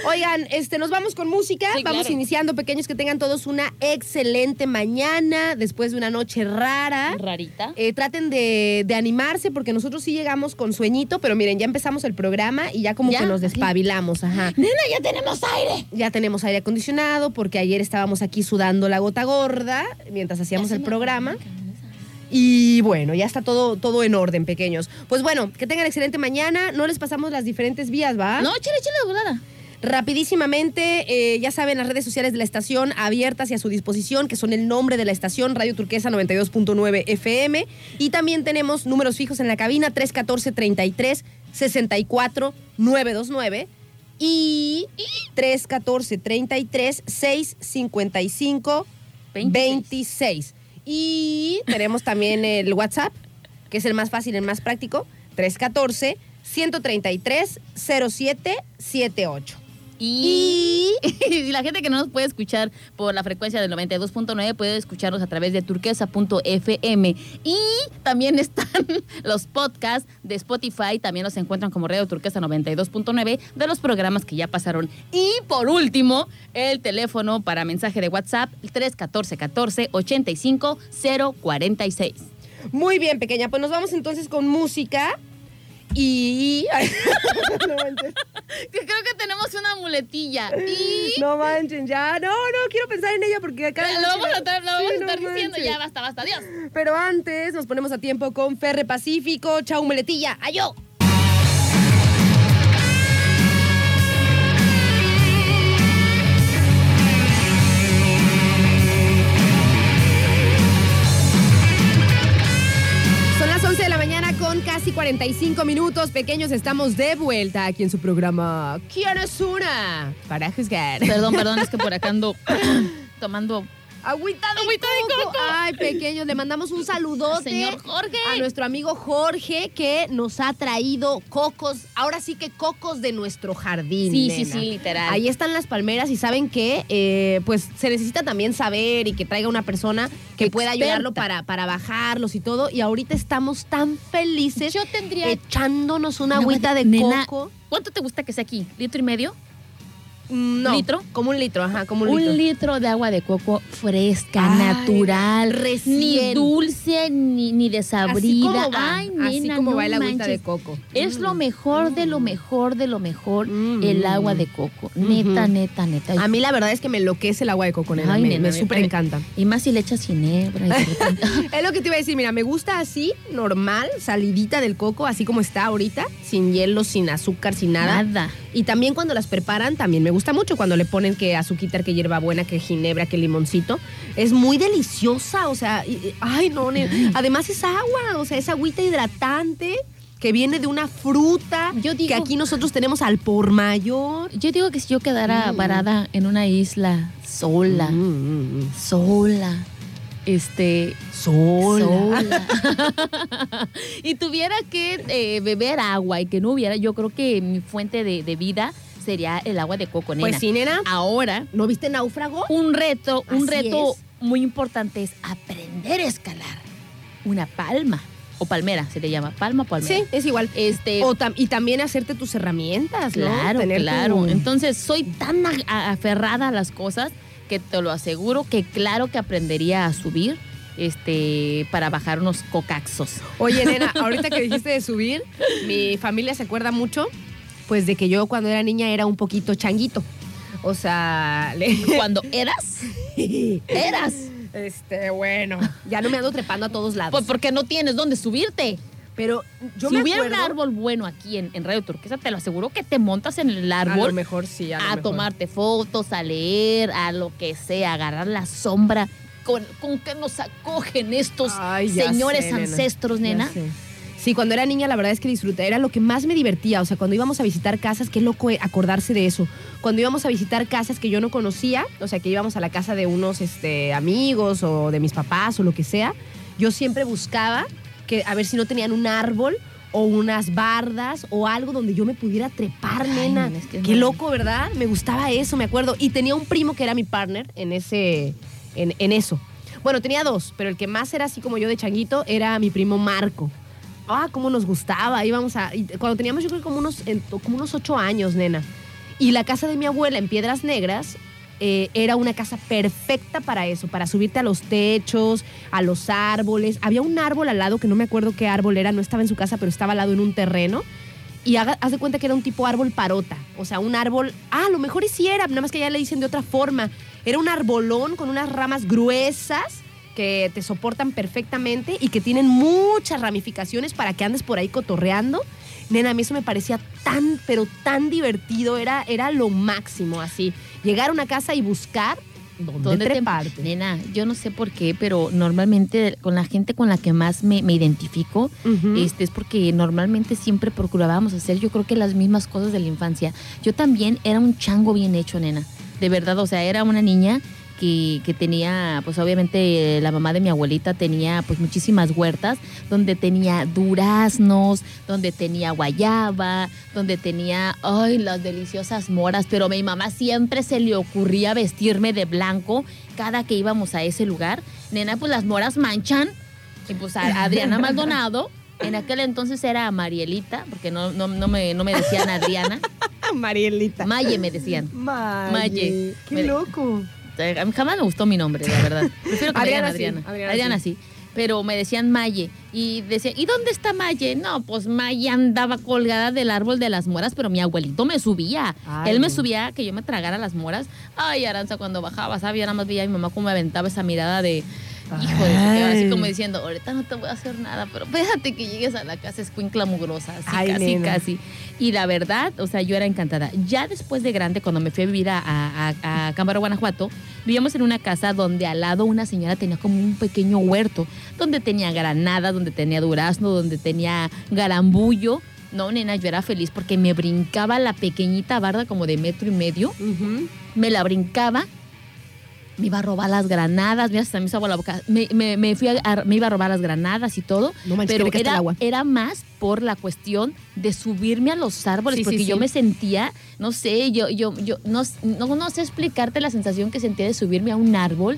S1: Oigan, este, nos vamos con música.
S2: Sí,
S1: vamos
S2: claro.
S1: iniciando, pequeños, que tengan todos una excelente mañana después de una noche rara.
S2: Rarita.
S1: Eh, traten de, de animarse porque nosotros sí llegamos con sueñito, pero miren, ya empezamos el programa y ya como
S2: Ya,
S1: que nos despabilamos, ajá.
S2: Nena, ya tenemos aire.
S1: Ya tenemos aire acondicionado porque ayer estábamos aquí sudando la gota gorda mientras hacíamos el programa. Y bueno, ya está todo, todo en orden, pequeños. Pues bueno, que tengan excelente mañana. No les pasamos las diferentes vías, ¿va?
S2: No, chile, chile de volada.
S1: Rapidísimamente, eh, ya saben, las redes sociales de la estación abiertas y a su disposición, que son el nombre de la estación, Radio Turquesa 92.9 FM. Y también tenemos números fijos en la cabina, 314-33 64 929 y 314-33 655 26. Y tenemos también el WhatsApp, que es el más fácil, el más práctico, 314 133 0778.
S2: Y, [laughs] y la gente que no nos puede escuchar por la frecuencia del 92.9 puede escucharnos a través de turquesa.fm. Y también están [laughs] los podcasts de Spotify, también los encuentran como Radio Turquesa 92.9 de los programas que ya pasaron. Y por último, el teléfono para mensaje de WhatsApp 314 14 85 046.
S1: Muy bien, pequeña. Pues nos vamos entonces con música. Y. [laughs] no manches.
S2: Que creo que tenemos una muletilla. Y.
S1: No manchen, ya. No, no, quiero pensar en ella porque acá.
S2: Lo vamos a estar, lo vamos
S1: Sí,
S2: a estar
S1: no
S2: diciendo. Ya basta, basta. Adiós.
S1: Pero antes nos ponemos a tiempo con Ferre Pacífico. Chau, muletilla. ¡Ayo! 35 minutos, pequeños, estamos de vuelta aquí en su programa ¿Quién es una? Para juzgar.
S2: Perdón, perdón, es que por acá ando [clears throat] tomando
S1: Agüita de,
S2: Agüita de
S1: coco.
S2: coco.
S1: Ay, pequeños, le mandamos un saludote.
S2: Señor Jorge.
S1: A nuestro amigo Jorge que nos ha traído cocos, ahora sí que cocos de nuestro jardín.
S2: Sí, sí,
S1: nena.
S2: sí, literal.
S1: Ahí están las palmeras y saben que eh, pues se necesita también saber y que traiga una persona que pueda ayudarlo para, para bajarlos y todo. Y ahorita estamos tan felices
S2: Yo tendría.
S1: echándonos una agüita de
S2: nena,
S1: coco.
S2: ¿Cuánto te gusta que sea aquí? ¿Litro y medio?
S1: Mm, No,
S2: ¿Litro?
S1: Como un litro, ajá, como un,
S2: Un
S1: litro.
S2: litro de agua de coco fresca,
S1: Ay,
S2: natural,
S1: recién.
S2: ni dulce ni, ni
S1: Así como
S2: desabrida.
S1: va,
S2: Ay,
S1: así
S2: nena,
S1: como
S2: no
S1: va el agüita de coco.
S2: Es
S1: Mm.
S2: lo mejor de lo mejor de lo mejor,
S1: Mm.
S2: el agua de coco. Neta, neta, neta.
S1: A mí la verdad es que me enloquece el agua de coco, nena.
S2: Ay,
S1: me,
S2: nena,
S1: me súper encanta.
S2: Y más si le echas ginebra. [laughs]
S1: Es lo que te iba a decir, mira, me gusta así, normal, salidita del coco, así como está ahorita, sin hielo, sin azúcar, sin nada.
S2: Nada.
S1: Y también cuando las preparan, también me gusta mucho cuando le ponen que azuquitar, que hierbabuena, que ginebra, que limoncito. Es muy deliciosa, o sea, y- ay no, además es agua, o sea, es agüita hidratante que viene de una fruta
S2: Yo digo-
S1: que aquí nosotros tenemos al por mayor.
S2: Yo digo que si yo quedara
S1: Mm.
S2: varada en una isla sola,
S1: Mm, mm, mm.
S2: sola, este,
S1: Sola.
S2: sola, [laughs] [laughs] y tuviera que eh, beber agua y que no hubiera, yo creo que mi fuente de, de vida sería el agua de coco, nena.
S1: Pues sí, nena.
S2: Ahora,
S1: ¿No viste náufrago?
S2: un reto, un
S1: Así
S2: reto
S1: es.
S2: muy importante es aprender a escalar una palma o palmera, se le llama palma o palmera.
S1: Sí, es igual.
S2: Este,
S1: O tam- y también hacerte tus herramientas, ¿no?
S2: Claro,
S1: Tener
S2: claro.
S1: tu-
S2: Entonces, soy tan aferrada a las cosas que te lo aseguro que claro que aprendería a subir este para bajar unos cocaxos.
S1: Oye, nena, [laughs] ahorita que dijiste de subir, mi familia se acuerda mucho, pues de que yo cuando era niña era un poquito changuito. O sea, [laughs] le-
S2: Cuando eras, eras.
S1: este, bueno, ya no me ando trepando a todos lados.
S2: Pues porque no tienes dónde subirte.
S1: Pero yo
S2: si
S1: me
S2: hubiera
S1: acuerdo,
S2: un árbol bueno aquí en, en Radio Turquesa, te lo aseguro que te montas en el
S1: a lo
S2: árbol
S1: mejor sí, a, lo
S2: a,
S1: mejor.
S2: tomarte fotos, a leer, a lo que sea, a agarrar la sombra. Con, con que nos acogen estos
S1: Ay,
S2: señores
S1: sé, nena.
S2: ancestros,
S1: Ya
S2: nena.
S1: Sí, cuando era niña la verdad es que disfruté, era lo que más me divertía, o sea, cuando íbamos a visitar casas, qué loco acordarse de eso. Cuando íbamos a visitar casas que yo no conocía, o sea, que íbamos a la casa de unos este, amigos o de mis papás o lo que sea, yo siempre buscaba que a ver si no tenían un árbol o unas bardas o algo donde yo me pudiera trepar,
S2: Ay,
S1: nena.
S2: nena, es que es
S1: Qué loco, ¿verdad? Me gustaba eso, me acuerdo. Y tenía un primo que era mi partner en ese, en, en eso. Bueno, tenía dos, pero el que más era así como yo de changuito era mi primo Marco. Ah, cómo nos gustaba. Íbamos a. cuando teníamos, yo creo, como unos, como unos ocho años, nena. Y la casa de mi abuela en Piedras Negras eh, era una casa perfecta para eso, para subirte a los techos, a los árboles. Había un árbol al lado, que no me acuerdo qué árbol era, no estaba en su casa, pero estaba al lado en un terreno. Y haga- haz de cuenta que era un tipo árbol parota. O sea, un árbol. Ah, a lo mejor y sí nada más que ya le dicen de otra forma. Era un arbolón con unas ramas gruesas que te soportan perfectamente y que tienen muchas ramificaciones para que andes por ahí cotorreando. Nena, a mí eso me parecía tan, pero tan divertido. Era, era lo máximo, así. Llegar a una casa y buscar dónde,
S2: ¿Dónde te-
S1: treparte.
S2: Nena, yo no sé por qué, pero normalmente con la gente con la que más me, me identifico este, es porque normalmente siempre procurábamos hacer, yo creo que las mismas cosas de la infancia. Yo también era un chango bien hecho, nena. De verdad, o sea, era una niña que, que tenía, pues obviamente la mamá de mi abuelita tenía pues muchísimas huertas, donde tenía duraznos, donde tenía guayaba, donde tenía, ay, las deliciosas moras, pero a mi mamá siempre se le ocurría vestirme de blanco cada que íbamos a ese lugar. Nena, pues las moras manchan. Y pues a Adriana Maldonado, en aquel entonces era Marielita, porque no, no, no, me, no me decían Adriana. [laughs]
S1: Marielita.
S2: Maye me decían.
S1: Maye.
S2: Maye.
S1: Qué
S2: Me-
S1: loco.
S2: A mí jamás me gustó mi nombre, la verdad. [laughs] Prefiero que me digan
S1: Adriana sí,
S2: Adriana.
S1: Adriana
S2: Adriana,
S1: sí.
S2: sí. Pero me decían Maye. Y decía, ¿y dónde está Maye? No, pues Maye andaba colgada del árbol de las moras, pero mi abuelito me subía.
S1: Ay,
S2: Él me subía que yo me tragara las moras. Ay, Aranza, cuando bajaba, ¿sabes? Yo nada más veía a mi mamá cómo me aventaba esa mirada de. Hijo de así como diciendo, ahorita no te voy a hacer nada, pero fíjate que llegues a la casa escuincla mugrosa, así
S1: Ay,
S2: casi,
S1: nena.
S2: casi. Y la verdad, o sea, yo era encantada. Ya después de grande, cuando me fui a vivir a, a, a, Cámara, Guanajuato, vivíamos en una casa donde al lado una señora tenía como un pequeño huerto, donde tenía granada, donde tenía durazno, donde tenía garambullo. No, nena, yo era feliz porque me brincaba la pequeñita barda como de metro y medio me la brincaba, me iba a robar las granadas, mira, hasta me hizo agua la boca, me, me- me fui a- me iba a robar las granadas y todo,
S1: No manches,
S2: pero
S1: hasta el
S2: era,
S1: agua.
S2: era más por la cuestión de subirme a los árboles,
S1: Sí, sí,
S2: porque yo
S1: sí.
S2: me sentía, no sé, yo, yo, yo, no, no, no sé explicarte la sensación que sentía de subirme a un árbol.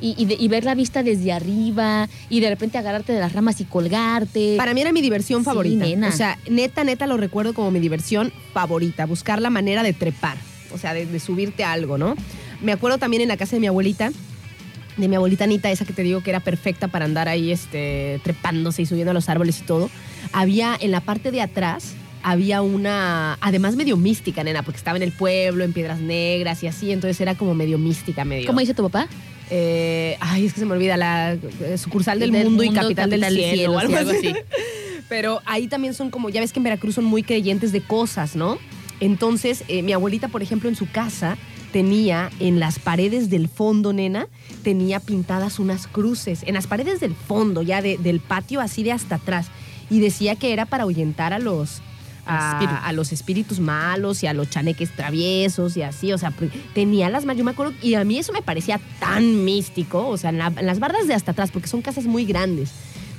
S2: Y, y de- y ver la vista desde arriba y de repente agarrarte de las ramas y colgarte.
S1: Para mí era mi diversión favorita.
S2: nena.
S1: O sea, neta, neta lo recuerdo como mi diversión favorita. Buscar la manera de trepar. O sea, de, de subirte a algo, ¿no? Me acuerdo también en la casa de mi abuelita, de mi abuelita Anita, esa que te digo que era perfecta para andar ahí este, trepándose y subiendo a los árboles y todo. Había en la parte de atrás. Había una, además medio mística, nena, porque estaba en el pueblo, en Piedras Negras y así, entonces era como medio mística, medio.
S2: ¿Cómo dice tu papá?
S1: Eh, ay, es que se me olvida, la eh, sucursal del,
S2: Del
S1: mundo, y capital, del
S2: capital del
S1: cielo,
S2: cielo,
S1: o algo
S2: sí, algo
S1: así.
S2: así. [laughs]
S1: Pero ahí también son como, ya ves que en Veracruz son muy creyentes de cosas, ¿no? Entonces, eh, mi abuelita, por ejemplo, en su casa tenía en las paredes del fondo, nena, tenía pintadas unas cruces, en las paredes del fondo, ya de- del patio, así de hasta atrás. Y decía que era para ahuyentar a los, a, los espíritus malos y a los chaneques traviesos y así, o sea, pr- tenía las más, yo me acuerdo, y a mí eso me parecía tan místico, o sea, en, la- en las bardas de hasta atrás, porque son casas muy grandes.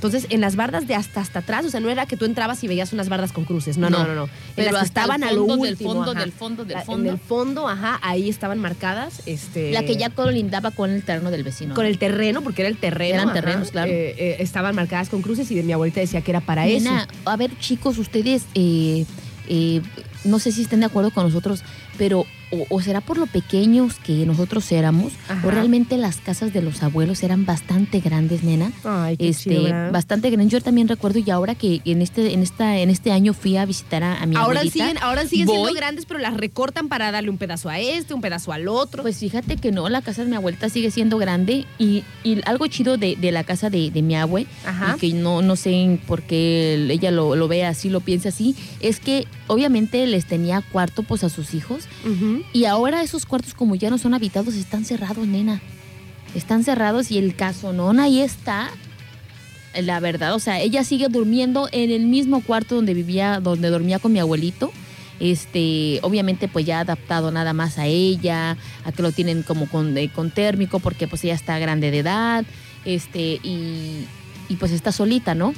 S1: Entonces, en las bardas de hasta hasta atrás, o sea, no era que tú entrabas y veías unas bardas con cruces, no, no, no,
S2: No,
S1: no. En
S2: pero
S1: las que
S2: hasta el
S1: estaban a lo
S2: fondo del
S1: último,
S2: fondo,
S1: ajá.
S2: del fondo, del
S1: La-
S2: fondo.
S1: En el fondo, ajá, ahí estaban marcadas, este...
S2: La que ya colindaba con el terreno del vecino.
S1: con el terreno, porque era el terreno.
S2: Eran
S1: ajá,
S2: terrenos, claro.
S1: eh, eh, estaban marcadas con cruces y de mi abuelita decía que era para
S2: Nena,
S1: eso.
S2: a ver, chicos, ustedes, eh, no sé si estén de acuerdo con nosotros, pero o, o será por lo pequeños que nosotros éramos,
S1: Ajá.
S2: o realmente las casas de los abuelos eran bastante grandes, nena.
S1: Ay, qué
S2: Este,
S1: chido,
S2: bastante grandes. Yo también recuerdo y ahora que en este, en esta, en este año fui a visitar a, a mi
S1: Ahora
S2: abuelita.
S1: siguen, ahora siguen siendo grandes, pero las recortan para darle un pedazo a este, un pedazo al otro.
S2: Pues fíjate que no, la casa de mi abuelita sigue siendo grande y, y algo chido de, de la casa de, de mi abue,
S1: Ajá.
S2: y que no, no sé por qué ella lo, lo ve así, lo piensa así, es que obviamente les tenía cuarto pues a sus hijos Y ahora esos cuartos como ya no son habitados están cerrados, nena. Están cerrados y el casonón ahí está. La verdad, o sea, ella sigue durmiendo en el mismo cuarto donde vivía, donde dormía con mi abuelito. Este, obviamente, pues ya adaptado nada más a ella, a que lo tienen como con, eh, con térmico, porque pues ella está grande de edad, este, y, y pues está solita, ¿no?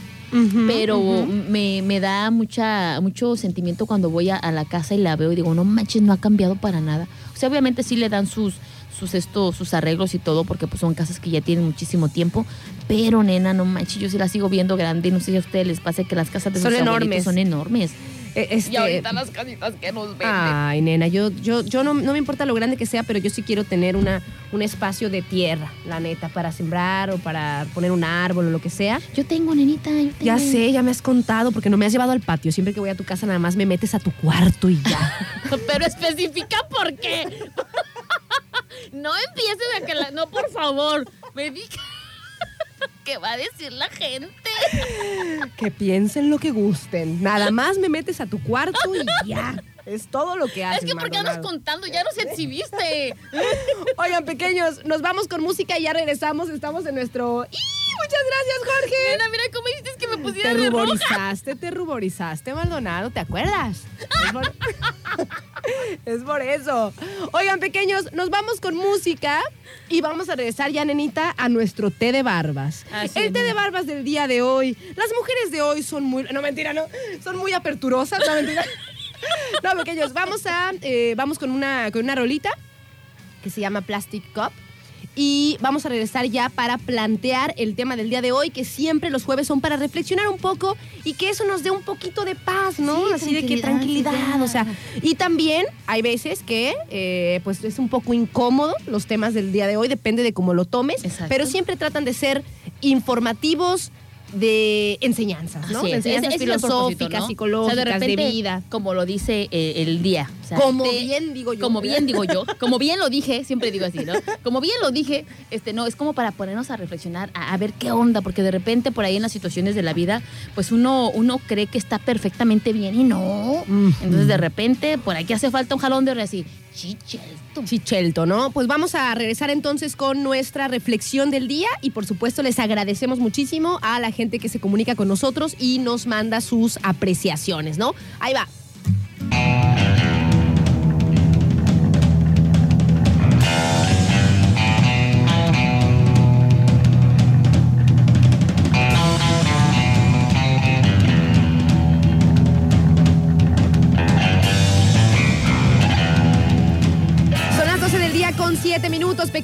S2: Pero me, me da mucha mucho sentimiento cuando voy a, a la casa y la veo y digo, no manches, no ha cambiado para nada. O sea, obviamente sí le dan sus sus esto, sus arreglos y todo, porque pues son casas que ya tienen muchísimo tiempo, pero nena, no manches, yo sí la sigo viendo grande y no sé si a ustedes les pasa que las casas de
S1: Son
S2: sus
S1: enormes.
S2: son enormes.
S1: Eh, este-
S2: Y ahorita las casitas que nos venden.
S1: Ay, nena, yo, yo, yo no, no me importa lo grande que sea, pero yo sí quiero tener una, un espacio de tierra, la neta, para sembrar o para poner un árbol o lo que sea.
S2: Yo tengo, nenita, yo tengo.
S1: Ya sé, ya me has contado, porque no me has llevado al patio. Siempre que voy a tu casa, nada más me metes a tu cuarto y ya. [laughs]
S2: Pero especifica por qué. [laughs] no empieces a que la. No, por favor. Me diga. [laughs] ¿Qué va a decir la gente?
S1: que piensen lo que gusten. Nada más me metes a tu cuarto y ya. [laughs] Es todo lo que haces.
S2: Es que ¿por qué andas contando? Ya nos exhibiste. [laughs]
S1: Oigan, pequeños, nos vamos con música y ya regresamos. Estamos en nuestro. ¡Y! Muchas gracias, Jorge.
S2: Nena, mira cómo dices que me pusiera
S1: Te
S2: roja.
S1: ruborizaste, te ruborizaste, Maldonado, ¿te acuerdas? Es por- [laughs] Es por eso. Oigan, pequeños, nos vamos con música y vamos a regresar ya, nenita, a nuestro té de barbas.
S2: Así
S1: El
S2: es,
S1: té de barbas del día de hoy. Las mujeres de hoy son muy. No, mentira, no. Son muy aperturosas, no, mentira. [laughs] [laughs] No, pequeños, vamos a. eh, vamos con una, con una rolita que se llama Plastic Cup. Y vamos a regresar ya para plantear el tema del día de hoy, que siempre los jueves son para reflexionar un poco y que eso nos dé un poquito de paz, ¿no?
S2: Sí,
S1: Así de que
S2: tranquilidad,
S1: o sea. Y también hay veces que, eh, pues, es un poco incómodo los temas del día de hoy, depende de cómo lo tomes,
S2: Exacto.
S1: pero siempre tratan de ser informativos de enseñanzas, ¿no?
S2: Es,
S1: enseñanzas
S2: es
S1: filosóficas,
S2: ¿no?
S1: psicológicas,
S2: O sea, de, repente,
S1: vida.
S2: Como lo dice eh, el día. o sea,
S1: Como
S2: te-
S1: bien digo yo.
S2: Como bien digo yo, como bien lo dije, siempre digo así, ¿no? Como bien lo dije, este, no, es como para ponernos a reflexionar, a, a ver qué onda, porque de repente por ahí en las situaciones de la vida, pues uno, uno cree que está perfectamente bien y no.
S1: Mm.
S2: Entonces de repente por aquí hace falta un jalón de orejas así, chichelto.
S1: Chichelto, ¿no? Pues vamos a regresar entonces con nuestra reflexión del día y por supuesto les agradecemos muchísimo a la gente que se comunica con nosotros y nos manda sus apreciaciones, ¿no? Ahí va.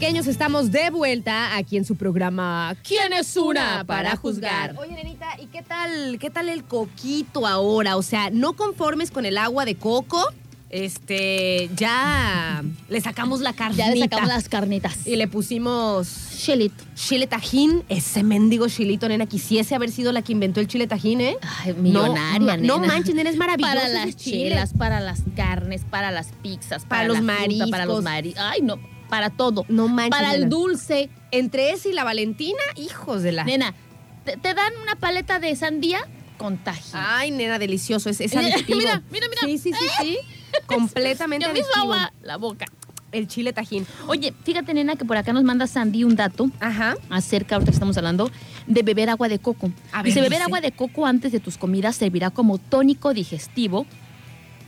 S1: Pequeños. Estamos de vuelta aquí en su programa
S2: ¿Quién es una para juzgar?
S1: Oye, nenita, ¿y qué tal, qué tal el coquito ahora? O sea, no conformes con el agua de coco, este, ya le sacamos la carnita.
S2: Ya le sacamos las carnitas.
S1: Y le pusimos
S2: Chelito.
S1: chile tajín. Ese mendigo chilito, nena, quisiese haber sido la que inventó el chile tajín, ¿eh?
S2: Ay, millonaria,
S1: no, ma- no
S2: nena.
S1: manches, nena, es maravilloso
S2: Para las
S1: chile.
S2: chelas, para las carnes, para las pizzas,
S1: Para
S2: para,
S1: los
S2: fruta, para los
S1: mariscos.
S2: mariscos. Ay, no, para todo.
S1: No manches,
S2: Para el dulce.
S1: Entre ese y la Valentina, hijos de la...
S2: Nena, te, te dan una paleta de sandía con tajín.
S1: Ay, nena, delicioso. Es, es [laughs] adictivo.
S2: mira, mira, mira.
S1: Sí, sí, sí, sí. [laughs] Completamente
S2: hizo
S1: adictivo.
S2: agua la boca.
S1: El chile tajín.
S2: Oye, fíjate, nena, que por acá nos manda Sandy un dato
S1: Ajá.
S2: acerca, ahorita que estamos hablando, de beber agua de coco.
S1: A
S2: Dice,
S1: ver,
S2: beber
S1: dice.
S2: agua de coco antes de tus comidas servirá como tónico digestivo.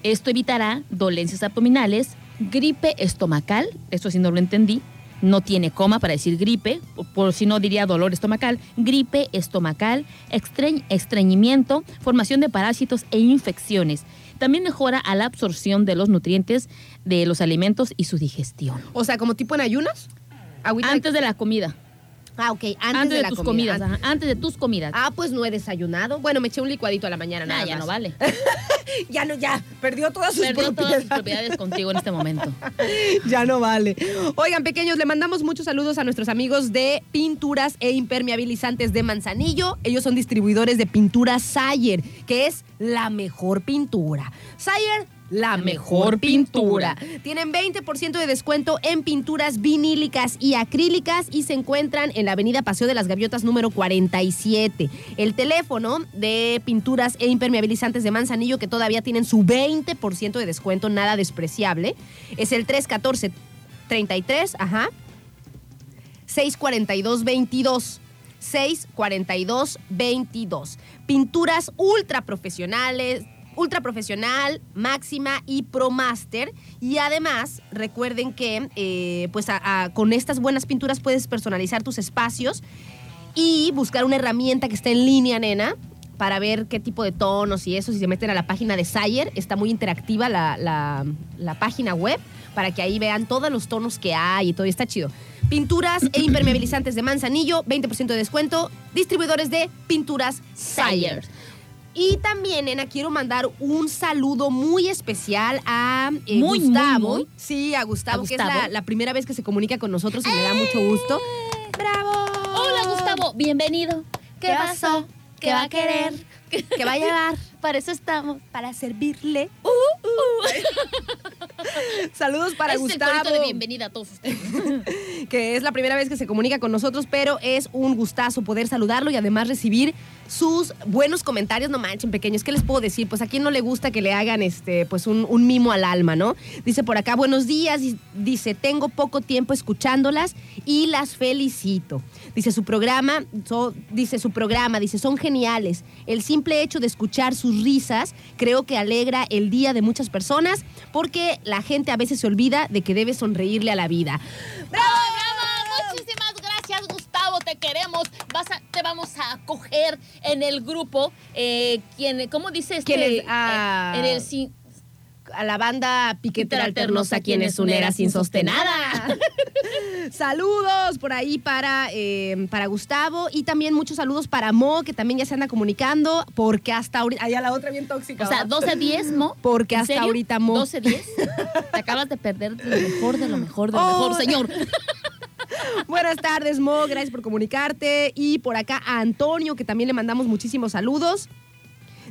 S2: Esto evitará dolencias abdominales, gripe estomacal, esto sí no lo entendí, no tiene coma para decir gripe, por si no diría dolor estomacal, gripe estomacal, estreñ- estreñimiento, formación de parásitos e infecciones. También mejora a la absorción de los nutrientes de los alimentos y su digestión.
S1: O sea, como tipo en ayunas. Agüita de-
S2: Antes de la comida.
S1: Ah, ok. Antes,
S2: Antes,
S1: de,
S2: de,
S1: la
S2: tus
S1: comida.
S2: comidas. ajá, antes de tus comidas.
S1: Ah, pues no he desayunado. Bueno, me eché un licuadito a la mañana.
S2: Nah,
S1: nada
S2: ya
S1: más.
S2: no vale. [laughs]
S1: Ya no, ya. Perdió todas sus
S2: Perdió todas sus propiedades contigo en este momento. [laughs]
S1: ya no vale. Oigan, pequeños, le mandamos muchos saludos a nuestros amigos de Pinturas e Impermeabilizantes de Manzanillo. Ellos son distribuidores de pintura Sayer, que es la mejor pintura. Sayer, la, mejor pintura. Tienen 20% de descuento en pinturas vinílicas y acrílicas y se encuentran en la avenida Paseo de las Gaviotas número 47. El teléfono de pinturas e impermeabilizantes de Manzanillo, que todavía tienen su 20% de descuento, nada despreciable, es el 314 33, ajá, 642 22. 642 22. Pinturas ultra profesionales, ultra profesional, máxima y pro master. Y además, recuerden que eh, pues con estas buenas pinturas puedes personalizar tus espacios y buscar una herramienta que esté en línea, nena, para ver qué tipo de tonos y eso. Si se meten a la página de Sayer, está muy interactiva la, la- la página web para que ahí vean todos los tonos que hay y todo. y Está chido. Pinturas e impermeabilizantes de Manzanillo, 20% de descuento. Distribuidores de pinturas Sayer. Y también, nena, quiero mandar un saludo muy especial a eh,
S2: Muy,
S1: Gustavo.
S2: muy.
S1: Sí, a Gustavo,
S2: ¿A
S1: que es
S2: Gustavo?
S1: la, la primera vez que se comunica con nosotros y me da mucho gusto. ¡Bravo!
S2: Hola, Gustavo. Bienvenido. ¿Qué,
S1: ¿Qué
S2: pasó? ¿Qué va a querer?
S1: ¿Qué va a llevar? [laughs]
S2: Para eso estamos.
S1: Para servirle. [laughs] Saludos para
S2: es el
S1: Gustavo.
S2: de bienvenida a todos ustedes. [laughs]
S1: que es la primera vez que se comunica con nosotros, pero es un gustazo poder saludarlo y además recibir sus buenos comentarios. No manchen, pequeños, ¿qué les puedo decir? Pues a quién no le gusta que le hagan este, pues un, un mimo al alma, ¿no? Dice por acá, buenos días. Dice, tengo poco tiempo escuchándolas y las felicito. Dice su programa, so- dice su programa, dice, son geniales. El simple hecho de escuchar sus risas creo que alegra el día de muchas personas porque la gente a veces se olvida de que debe sonreírle a la vida.
S2: ¡Bravo, bravo! Muchísimas gracias, Gustavo. Te queremos. Vas a- te vamos a acoger en el grupo. Eh, ¿quién, ¿Cómo dice este?
S1: ¿Quién es?
S2: Eh,
S1: Ah.
S2: en el sí-
S1: a la banda Piquetera Alternosa, quien es una era sin sostenada. saludos por ahí para, eh, para Gustavo y también muchos saludos para Mo, que también ya se anda comunicando, porque hasta ahorita. Allá la otra bien tóxica.
S2: O sea,
S1: ¿va?
S2: 12 10, Mo.
S1: Porque
S2: ¿En
S1: hasta
S2: serio?
S1: ahorita, Mo.
S2: 12 10. Te acabas de perder lo mejor de lo mejor de lo
S1: Oh.
S2: mejor, señor. [laughs]
S1: Buenas tardes, Mo. Gracias por comunicarte. Y por acá a Antonio, que también le mandamos muchísimos saludos.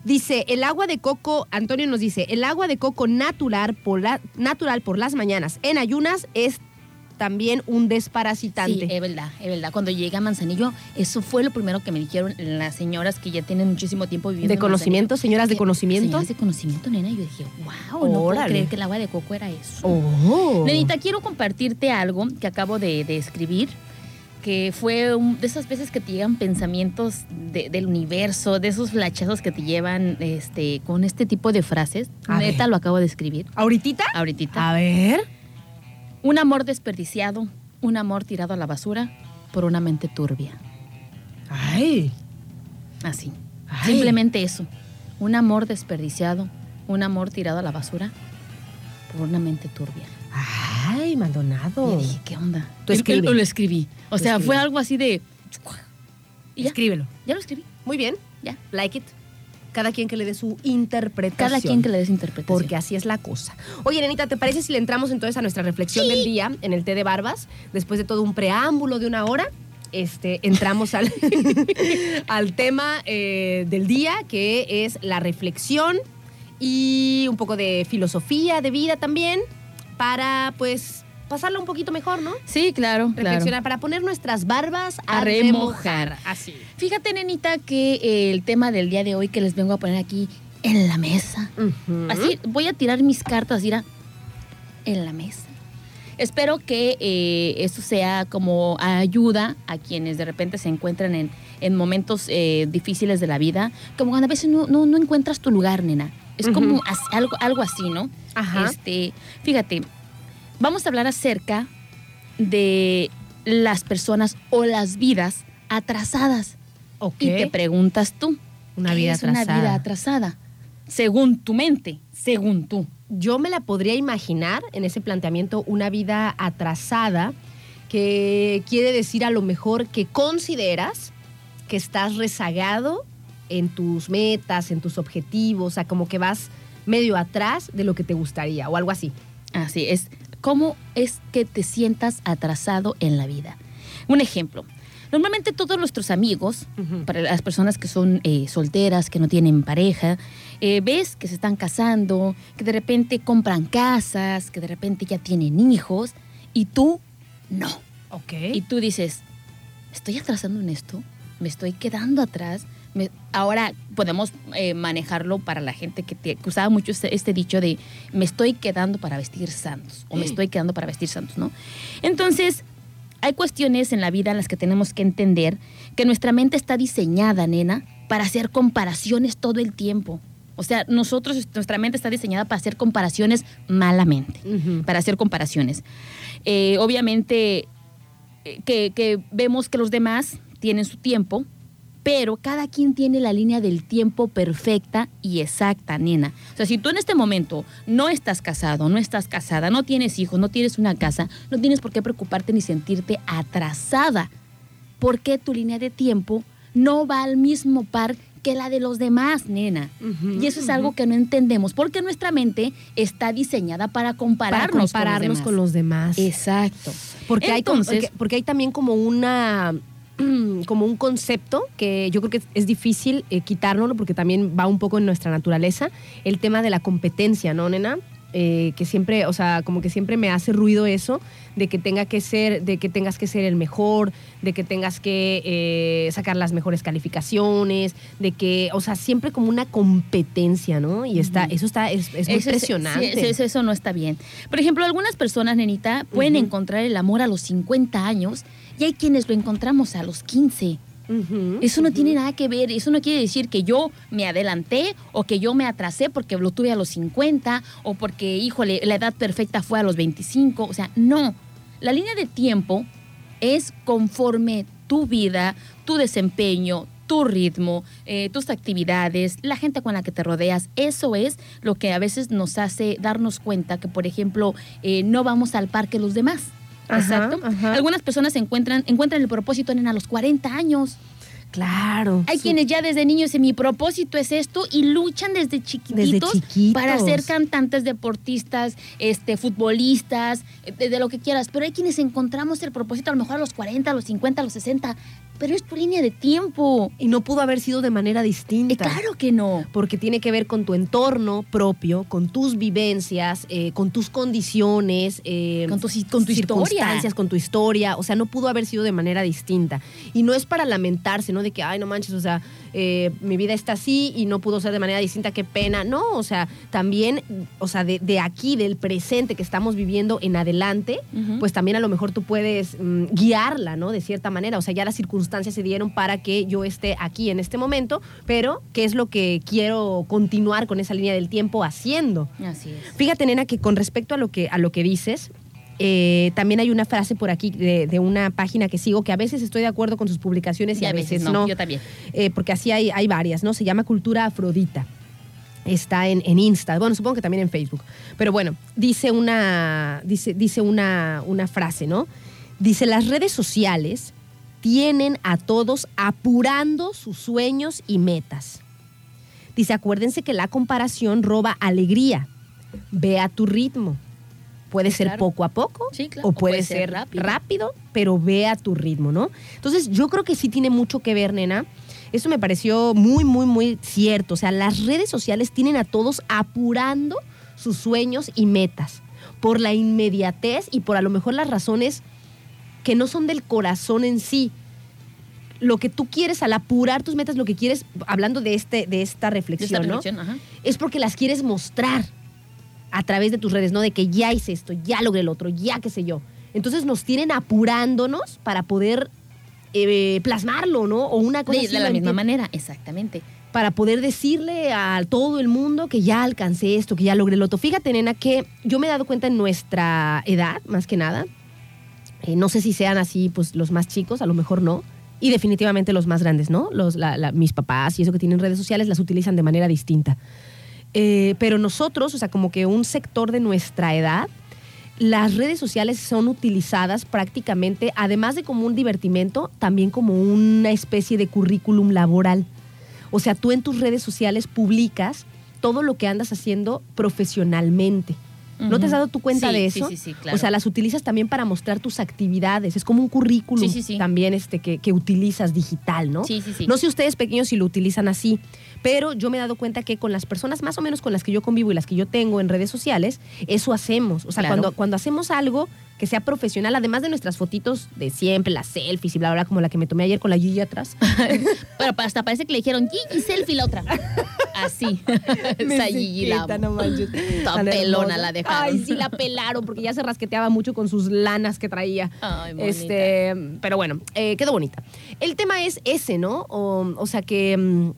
S1: Dice, el agua de coco, Antonio nos dice, el agua de coco natural por, la- natural por las mañanas en ayunas es también un desparasitante.
S2: Sí, es verdad, es verdad. Cuando llegué a Manzanillo, eso fue lo primero que me dijeron las señoras que ya tienen muchísimo tiempo viviendo
S1: ¿De
S2: en
S1: conocimiento, señoras de conocimiento?
S2: Señoras de conocimiento, nena. Yo dije, wow, no puedo creer que el agua de coco era eso.
S1: Oh.
S2: Nenita, quiero compartirte algo que acabo de, de escribir, que fue un- de esas veces que te llegan pensamientos de- del universo, de esos flachazos que te llevan este, con este tipo de frases.
S1: A
S2: Neta,
S1: ver.
S2: lo acabo de escribir
S1: ¿Ahorita?
S2: ahorita.
S1: A ver.
S2: Un amor desperdiciado, un amor tirado a la basura por una mente turbia.
S1: Ay.
S2: Así.
S1: Ay.
S2: Simplemente eso. Un amor desperdiciado, un amor tirado a la basura por una mente turbia.
S1: Ay, Maldonado.
S2: Y dije, ¿qué onda?
S1: Tú
S2: Y- y-
S1: escribe.
S2: Lo escribí. O sea,
S1: escribe.
S2: fue algo así de... Y ya,
S1: Escríbelo.
S2: ya lo escribí.
S1: Muy bien.
S2: Ya.
S1: Like it. Cada quien que le dé su interpretación.
S2: Cada quien que le des interpretación.
S1: Porque así es la cosa. Oye, Nenita, ¿te parece si le entramos entonces a nuestra reflexión del día en el té de barbas? Después de todo un preámbulo de una hora, este, entramos al, [laughs] al tema eh, del día, que es la reflexión y un poco de filosofía de vida también, para pues pasarla un poquito mejor, ¿no?
S2: Sí, claro,
S1: Reflexionar,
S2: claro.
S1: para poner nuestras barbas a,
S2: A
S1: remojar.
S2: remojar.
S1: Así.
S2: Fíjate, nenita, que eh, el tema del día de hoy que les vengo a poner aquí en la mesa. Así, voy a tirar mis cartas, mira, en la mesa. Espero que eh, esto sea como ayuda a quienes de repente se encuentran en, en momentos eh, difíciles de la vida, como cuando a veces no, no, no encuentras tu lugar, nena. Es como algo, algo así, ¿no?
S1: Ajá.
S2: Este, fíjate, vamos a hablar acerca de las personas o las vidas atrasadas.
S1: Ok.
S2: Y te preguntas tú,
S1: Una
S2: ¿qué
S1: vida
S2: es una
S1: atrasada.
S2: vida atrasada? Según tu mente, según tú.
S1: Yo me la podría imaginar en ese planteamiento una vida atrasada que quiere decir a lo mejor que consideras que estás rezagado en tus metas, en tus objetivos, o sea, como que vas medio atrás de lo que te gustaría o algo así.
S2: Así es. ¿Cómo es que te sientas atrasado en la vida? Un ejemplo. Normalmente todos nuestros amigos, para las personas que son eh, solteras, que no tienen pareja, eh, ves que se están casando, que de repente compran casas, que de repente ya tienen hijos, y tú no.
S1: Ok.
S2: Y tú dices, ¿estoy atrasando en esto? ¿Me estoy quedando atrás? Ahora podemos eh, manejarlo para la gente que, te- que usaba mucho este, este dicho de me estoy quedando para vestir santos o me estoy quedando para vestir santos, ¿no? Entonces, hay cuestiones en la vida en las que tenemos que entender que nuestra mente está diseñada, nena, para hacer comparaciones todo el tiempo. O sea, nosotros, nuestra mente está diseñada para hacer comparaciones malamente para hacer comparaciones. Eh, obviamente eh, que, que vemos que los demás tienen su tiempo, pero cada quien tiene la línea del tiempo perfecta y exacta, nena. O sea, si tú en este momento no estás casado, no estás casada, no tienes hijos, no tienes una casa, no tienes por qué preocuparte ni sentirte atrasada, porque tu línea de tiempo no va al mismo par que la de los demás, nena. Y eso es algo que no entendemos, porque nuestra mente está diseñada para
S1: para
S2: compararnos,
S1: compararnos
S2: con
S1: con
S2: los
S1: los demás.
S2: demás. Exacto.
S1: Porque, hay, porque, porque hay también como una [clears throat] como un concepto que yo creo que es, difícil eh, quitárnoslo porque también va un poco en nuestra naturaleza, el tema de la competencia, ¿no, nena? eh, que siempre, o sea, como que siempre me hace ruido eso, de que tenga que ser, de que tengas que ser el mejor, de que tengas que eh, sacar las mejores calificaciones, de que, o sea, siempre como una competencia, ¿no? Y está, eso está, es, es muy
S2: Eso es-
S1: impresionante.
S2: sí, eso, eso no está bien. Por ejemplo, algunas personas, nenita, pueden encontrar el amor a los 50 años y hay quienes lo encontramos a los 15.
S1: Ujú,
S2: Eso no tiene nada que ver, eso no quiere decir que yo me adelanté o que yo me atrasé porque lo tuve a los 50 o porque, híjole, la edad perfecta fue a los 25. O sea, no. La línea de tiempo es conforme tu vida, tu desempeño, tu ritmo, eh, tus actividades, la gente con la que te rodeas. Eso es lo que a veces nos hace darnos cuenta que, por ejemplo, eh, no vamos al parque los demás.
S1: Ajá,
S2: Exacto.
S1: ajá.
S2: Algunas personas encuentran, encuentran el propósito en a los 40 años.
S1: Claro.
S2: Hay quienes ya desde niños dicen, mi propósito es esto y luchan desde chiquititos,
S1: chiquitos.
S2: para ser cantantes, deportistas, este, futbolistas, eh, de, de lo que quieras. Pero hay quienes encontramos el propósito a lo mejor a los 40, a los 50, a los 60. Pero es tu línea de tiempo.
S1: Y no pudo haber sido de manera
S2: Eh,
S1: distinta.
S2: claro que no.
S1: porque tiene que ver con tu entorno propio, con tus vivencias, eh, con tus condiciones, eh,
S2: Con tu si- con tu historia.
S1: circunstancias, con tu historia. O sea, no pudo haber sido de manera distinta. Y no es para lamentarse, ¿no? De que, ay, no manches, o sea, eh, mi vida está así y no pudo ser de manera distinta, qué pena. No, o sea, también, o sea, de, de aquí, del presente que estamos viviendo en adelante, pues también a lo mejor tú puedes mm, guiarla, ¿no? De cierta manera. O sea, ya las circunstancias se dieron para que yo esté aquí en este momento, pero ¿qué es lo que quiero continuar con esa línea del tiempo haciendo?
S2: Así es.
S1: Fíjate, nena, que con respecto a lo que, a lo que dices, eh, también hay una frase por aquí de, de una página que sigo que a veces estoy de acuerdo con sus publicaciones y, a veces, no.
S2: Yo también.
S1: Eh, porque así hay, hay varias, ¿no? Se llama Cultura Afrodita. Está en, en Insta, bueno, supongo que también en Facebook. Pero bueno, dice una, dice, dice una, una frase, ¿no? Dice, las redes sociales tienen a todos apurando sus sueños y metas. Dice, acuérdense que la comparación roba alegría. Ve a tu ritmo. Puede ser
S2: Claro.
S1: poco a poco
S2: Sí, claro.
S1: o puede, ser, rápido. pero ve a tu ritmo, ¿no? Entonces, yo creo que sí tiene mucho que ver, nena. Eso me pareció muy, muy, muy cierto. O sea, las redes sociales tienen a todos apurando sus sueños y metas por la inmediatez y por a lo mejor las razones que no son del corazón en sí. Lo que tú quieres al apurar tus metas, lo que quieres, hablando de, este, de esta
S2: De esta
S1: reflexión, ¿no?
S2: ajá.
S1: es porque las quieres mostrar a través de tus redes, ¿no? De que ya hice esto, ya logré el otro, ya qué sé yo. Entonces nos tienen apurándonos para poder eh, plasmarlo, ¿no? O una cosa
S2: De,
S1: así,
S2: de la
S1: ¿lo
S2: misma manera, exactamente.
S1: Para poder decirle a todo el mundo que ya alcancé esto, que ya logré el otro. Fíjate, nena, que yo me he dado cuenta en nuestra edad, más que nada, eh, no sé si sean así, pues los más chicos, a lo mejor no. Y definitivamente los más grandes, ¿no? Los, la- la- mis papás y eso que tienen redes sociales las utilizan de manera distinta. Eh, pero nosotros, o sea, como que un sector de nuestra edad, las redes sociales son utilizadas prácticamente, además de como un divertimento, también como una especie de currículum laboral. O sea, tú en tus redes sociales publicas todo lo que andas haciendo profesionalmente. ¿No te has dado tu cuenta
S2: Sí,
S1: de
S2: sí,
S1: eso?
S2: sí, sí, claro.
S1: O sea, las utilizas también para mostrar tus actividades. Es como un currículum
S2: Sí, sí, sí.
S1: también este, que, que utilizas digital, ¿no?
S2: Sí, sí, sí.
S1: No sé ustedes pequeños si lo utilizan así, pero yo me he dado cuenta que con las personas más o menos con las que yo convivo y las que yo tengo en redes sociales, eso hacemos. O sea,
S2: Claro.
S1: cuando, cuando hacemos algo que sea profesional, además de nuestras fotitos de siempre, las selfies y bla, bla, bla, como la que me tomé ayer con la Gigi atrás. [laughs]
S2: Pero hasta parece que le dijeron Gigi selfie la otra. [laughs] Así. [laughs] Esa Gigi la
S1: Mesequeta, no manches.
S2: Toda
S1: Tan
S2: pelona la dejaron.
S1: Ay, sí la pelaron porque ya se rasqueteaba mucho con sus lanas que traía.
S2: Ay, bonita.
S1: este, pero bueno, eh, quedó bonita. El tema es ese, ¿no? O, o sea que mm,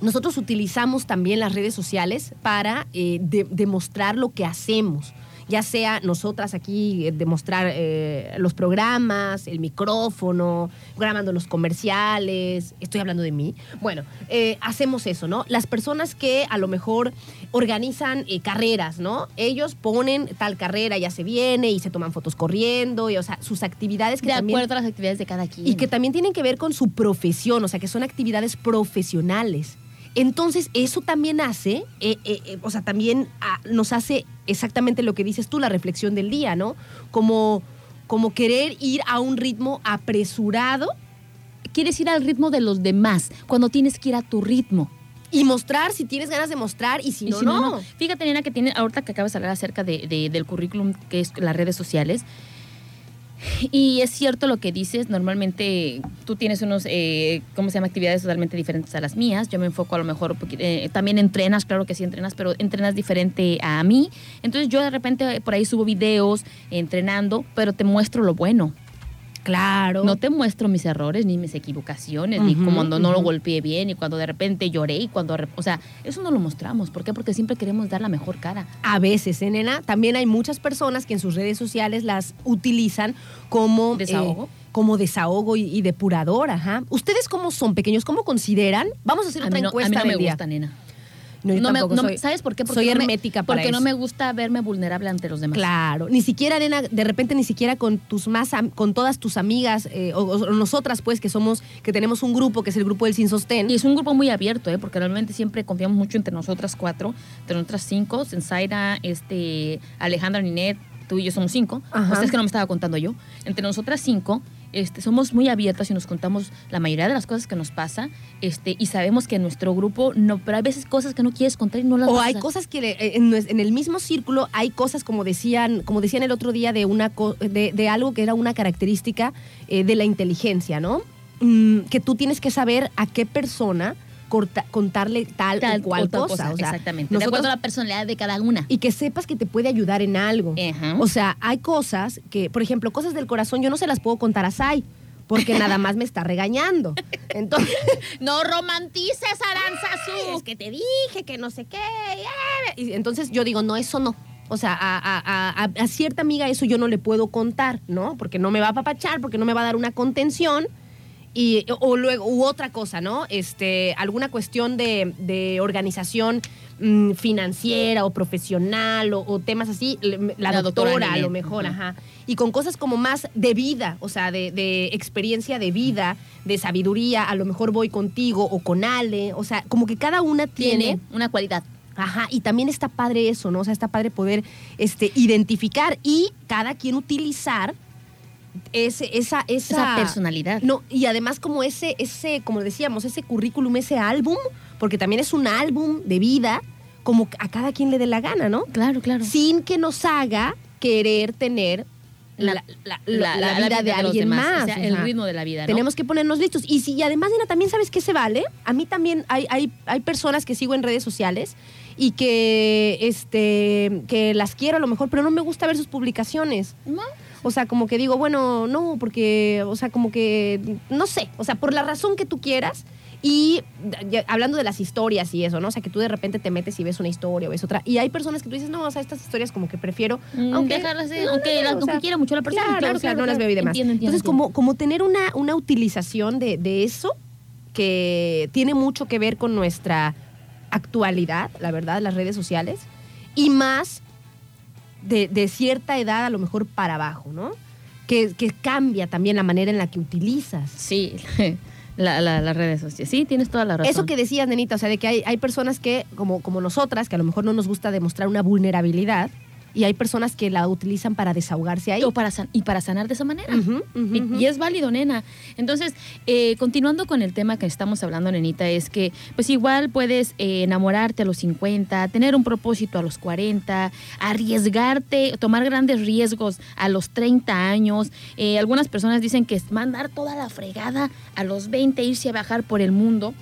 S1: nosotros utilizamos también las redes sociales para eh, de- demostrar lo que hacemos. Ya sea nosotras aquí eh, demostrar eh, los programas, el micrófono, grabando los comerciales, estoy hablando de mí. Bueno, eh, hacemos eso, ¿no? Las personas que a lo mejor organizan carreras, ¿no? Ellos ponen tal carrera, ya se viene y se toman fotos corriendo, y, o sea, sus actividades que
S2: de
S1: también...
S2: acuerdo a las actividades de cada quien.
S1: Y que también tienen que ver con su profesión, o sea, que son actividades profesionales. Entonces, eso también hace, eh, eh, eh, o sea, también ah, nos hace exactamente lo que dices tú, la reflexión del día, ¿no? Como, como querer ir a un ritmo apresurado
S2: quieres ir al ritmo de los demás, cuando tienes que ir a tu ritmo.
S1: y mostrar si tienes ganas de mostrar y si
S2: Y
S1: no,
S2: si
S1: no.
S2: Fíjate, nena, que tiene, ahorita que acabas de hablar acerca de, de- del currículum, que es las redes sociales. Y es cierto lo que dices, normalmente tú tienes unos, eh, ¿cómo se llama? Actividades totalmente diferentes a las mías. Yo me enfoco a lo mejor, eh, también entrenas, claro que sí entrenas, pero entrenas diferente a mí. Entonces yo de repente por ahí subo videos entrenando, pero te muestro lo bueno.
S1: Claro.
S2: No te muestro mis errores, ni mis equivocaciones, ni
S1: Ujú,
S2: cuando no lo golpeé bien, ni cuando de repente lloré, y cuando... O sea, eso no lo mostramos. ¿Por qué? Porque siempre queremos dar la mejor cara.
S1: A veces, ¿eh, nena? También hay muchas personas que en sus redes sociales las utilizan como...
S2: ¿Desahogo?
S1: eh, como desahogo y, y depurador, ajá. ¿Ustedes cómo son pequeños? ¿Cómo consideran? Vamos a hacer
S2: A
S1: otra
S2: mí no, a
S1: encuesta
S2: mí no me
S1: día.
S2: gusta, nena.
S1: No, yo
S2: No me- no
S1: soy-
S2: ¿Sabes por qué? Porque
S1: soy
S2: me-
S1: hermética para
S2: Porque no me gusta verme vulnerable ante los demás.
S1: Claro, ni siquiera, nena, de repente ni siquiera con tus más, con todas tus amigas, eh, o, o nosotras, pues, que somos, que tenemos un grupo, que es el grupo del Sin Sostén.
S2: Y es un grupo muy abierto, ¿eh? porque realmente siempre confiamos mucho entre nosotras cuatro, entre nosotras cinco, Sensaira, este, Alejandra, Ninet, tú y yo somos cinco.
S1: Ajá.
S2: O sea, es que no me estaba contando yo. Entre nosotras cinco, este, somos muy abiertas y nos contamos la mayoría de las cosas que nos pasa, este, y sabemos que en nuestro grupo no, pero hay veces cosas que no quieres contar y no las
S1: O
S2: vas
S1: hay cosas que eh, en, el mismo círculo hay cosas como decían, como decían el otro día de una de, de algo que era una característica eh, de la inteligencia, ¿no? Mm, que tú tienes que saber a qué persona corta- contarle tal,
S2: Tal
S1: o cual
S2: o tal
S1: cosa. o sea,
S2: Exactamente. de
S1: nosotros-
S2: acuerdo a la personalidad de cada una.
S1: y que sepas que te puede ayudar en algo. O sea, hay cosas que, por ejemplo, cosas del corazón, yo no se las puedo contar a Sai, porque [laughs] nada más me está regañando. Entonces, [laughs]
S2: no romantices, Aranzazú.
S1: es que te dije que no sé qué. eh. Y entonces yo digo, no, eso no. O sea, a, a- a- a- a cierta amiga eso yo no le puedo contar, ¿no? Porque no me va a apapachar, porque no me va a dar una contención. Y, o luego, u otra cosa, ¿no? Este, alguna cuestión de, de organización mm, financiera o profesional o, o temas así, la,
S2: La doctora
S1: doctora, a lo mejor, ajá. Y con cosas como más de vida, o sea, de, de experiencia de vida, de sabiduría, a lo mejor voy contigo o con Ale, o sea, como que cada una tiene,
S2: Tiene una cualidad.
S1: ajá, y también está padre eso, ¿no? O sea, está padre poder este, identificar y cada quien utilizar ese, esa, esa,
S2: Esa personalidad.
S1: No, y además como ese, ese, como decíamos, ese currículum, ese álbum, porque también es un álbum de vida, como a cada quien le dé la gana, ¿no?
S2: Claro, claro.
S1: Sin que nos haga querer tener la, la- la- la vida de, alguien más.
S2: O sea, el ritmo de la vida, ¿no?
S1: Tenemos que ponernos listos. Y si y además, Nena, también sabes que se vale. A mí también hay, hay, hay personas que sigo en redes sociales y que, este, que las quiero a lo mejor, pero no me gusta ver sus publicaciones.
S2: ¿No?
S1: O sea, como que digo, bueno, no, porque, o sea, como que, no sé, o sea, por la razón que tú quieras. Y hablando de las historias y eso, ¿no? O sea, que tú de repente te metes y ves una historia o ves otra. Y hay personas que tú dices, no, o sea, estas historias como que prefiero.
S2: Aunque, dejarlas, de-
S1: no,
S2: aunque,
S1: no,
S2: la-
S1: o
S2: aunque
S1: sea,
S2: quiera mucho la persona.
S1: Claro,
S2: Claro, claro,
S1: no las veo y demás.
S2: Entiendo, entiendo,
S1: Entonces, como, como tener una, una utilización de, de eso que tiene mucho que ver con nuestra actualidad, la verdad, las redes sociales, y más de, de cierta edad a lo mejor para abajo, ¿no? Que, que cambia también la manera en la que utilizas.
S2: Sí, [laughs] la, la- las redes sociales. Sí, tienes toda la razón.
S1: Eso que decías, nenita, o sea, de que hay, hay personas que, como, como nosotras, que a lo mejor no nos gusta demostrar una vulnerabilidad, y hay personas que la utilizan para desahogarse ahí.
S2: O para san- y para sanar de esa manera. Y es válido, nena. Entonces, eh, continuando con el tema que estamos hablando, nenita, es que pues igual puedes eh, enamorarte a los 50, tener un propósito a los 40, arriesgarte, tomar grandes riesgos a los 30 años. Eh, algunas personas dicen que es mandar toda la fregada a los 20, irse a bajar por el mundo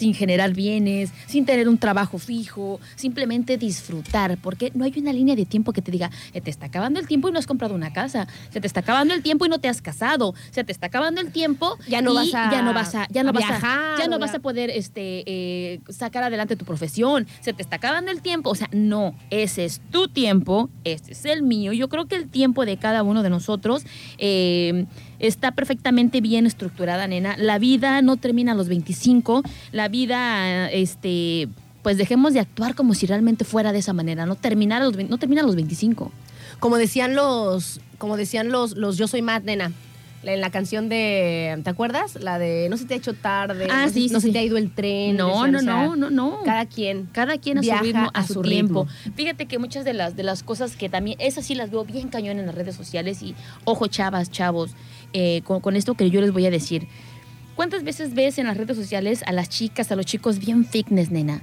S2: sin generar bienes, sin tener un trabajo fijo, simplemente disfrutar, porque no hay una línea de tiempo que te diga, "Se te está acabando el tiempo y no has comprado una casa, se te está acabando el tiempo y no te has casado, se te está acabando el tiempo
S1: Ya no
S2: y
S1: vas a-
S2: ya no vas a, ya no
S1: a
S2: vas a-
S1: viajar,
S2: ya no vas a poder este, eh, sacar adelante tu profesión, se te está acabando el tiempo, o sea, no, ese es tu tiempo, este es el mío, yo creo que el tiempo de cada uno de nosotros eh, está perfectamente bien estructurada, nena. La vida no termina a los 25, la vida, este, pues dejemos de actuar como si realmente fuera de esa manera, no terminar a los, no termina a los 25.
S1: Como decían los, como decían los, los Yo Soy Matt, nena. En la canción de, ¿te acuerdas? La de No se te ha hecho tarde,
S2: Ah,
S1: no,
S2: sí,
S1: se, no
S2: sí,
S1: se te ha ido el tren.
S2: No,
S1: decían,
S2: no,
S1: o sea,
S2: no, no, no.
S1: Cada quien.
S2: Cada quien a su ritmo, a,
S1: a
S2: su,
S1: su
S2: tiempo.
S1: ritmo.
S2: Fíjate que muchas de las, de las cosas que también, esas sí las veo bien cañón en las redes sociales y ojo chavas, chavos, eh, con, con esto que yo les voy a decir. ¿Cuántas veces ves en las redes sociales a las chicas, a los chicos bien fitness, nena?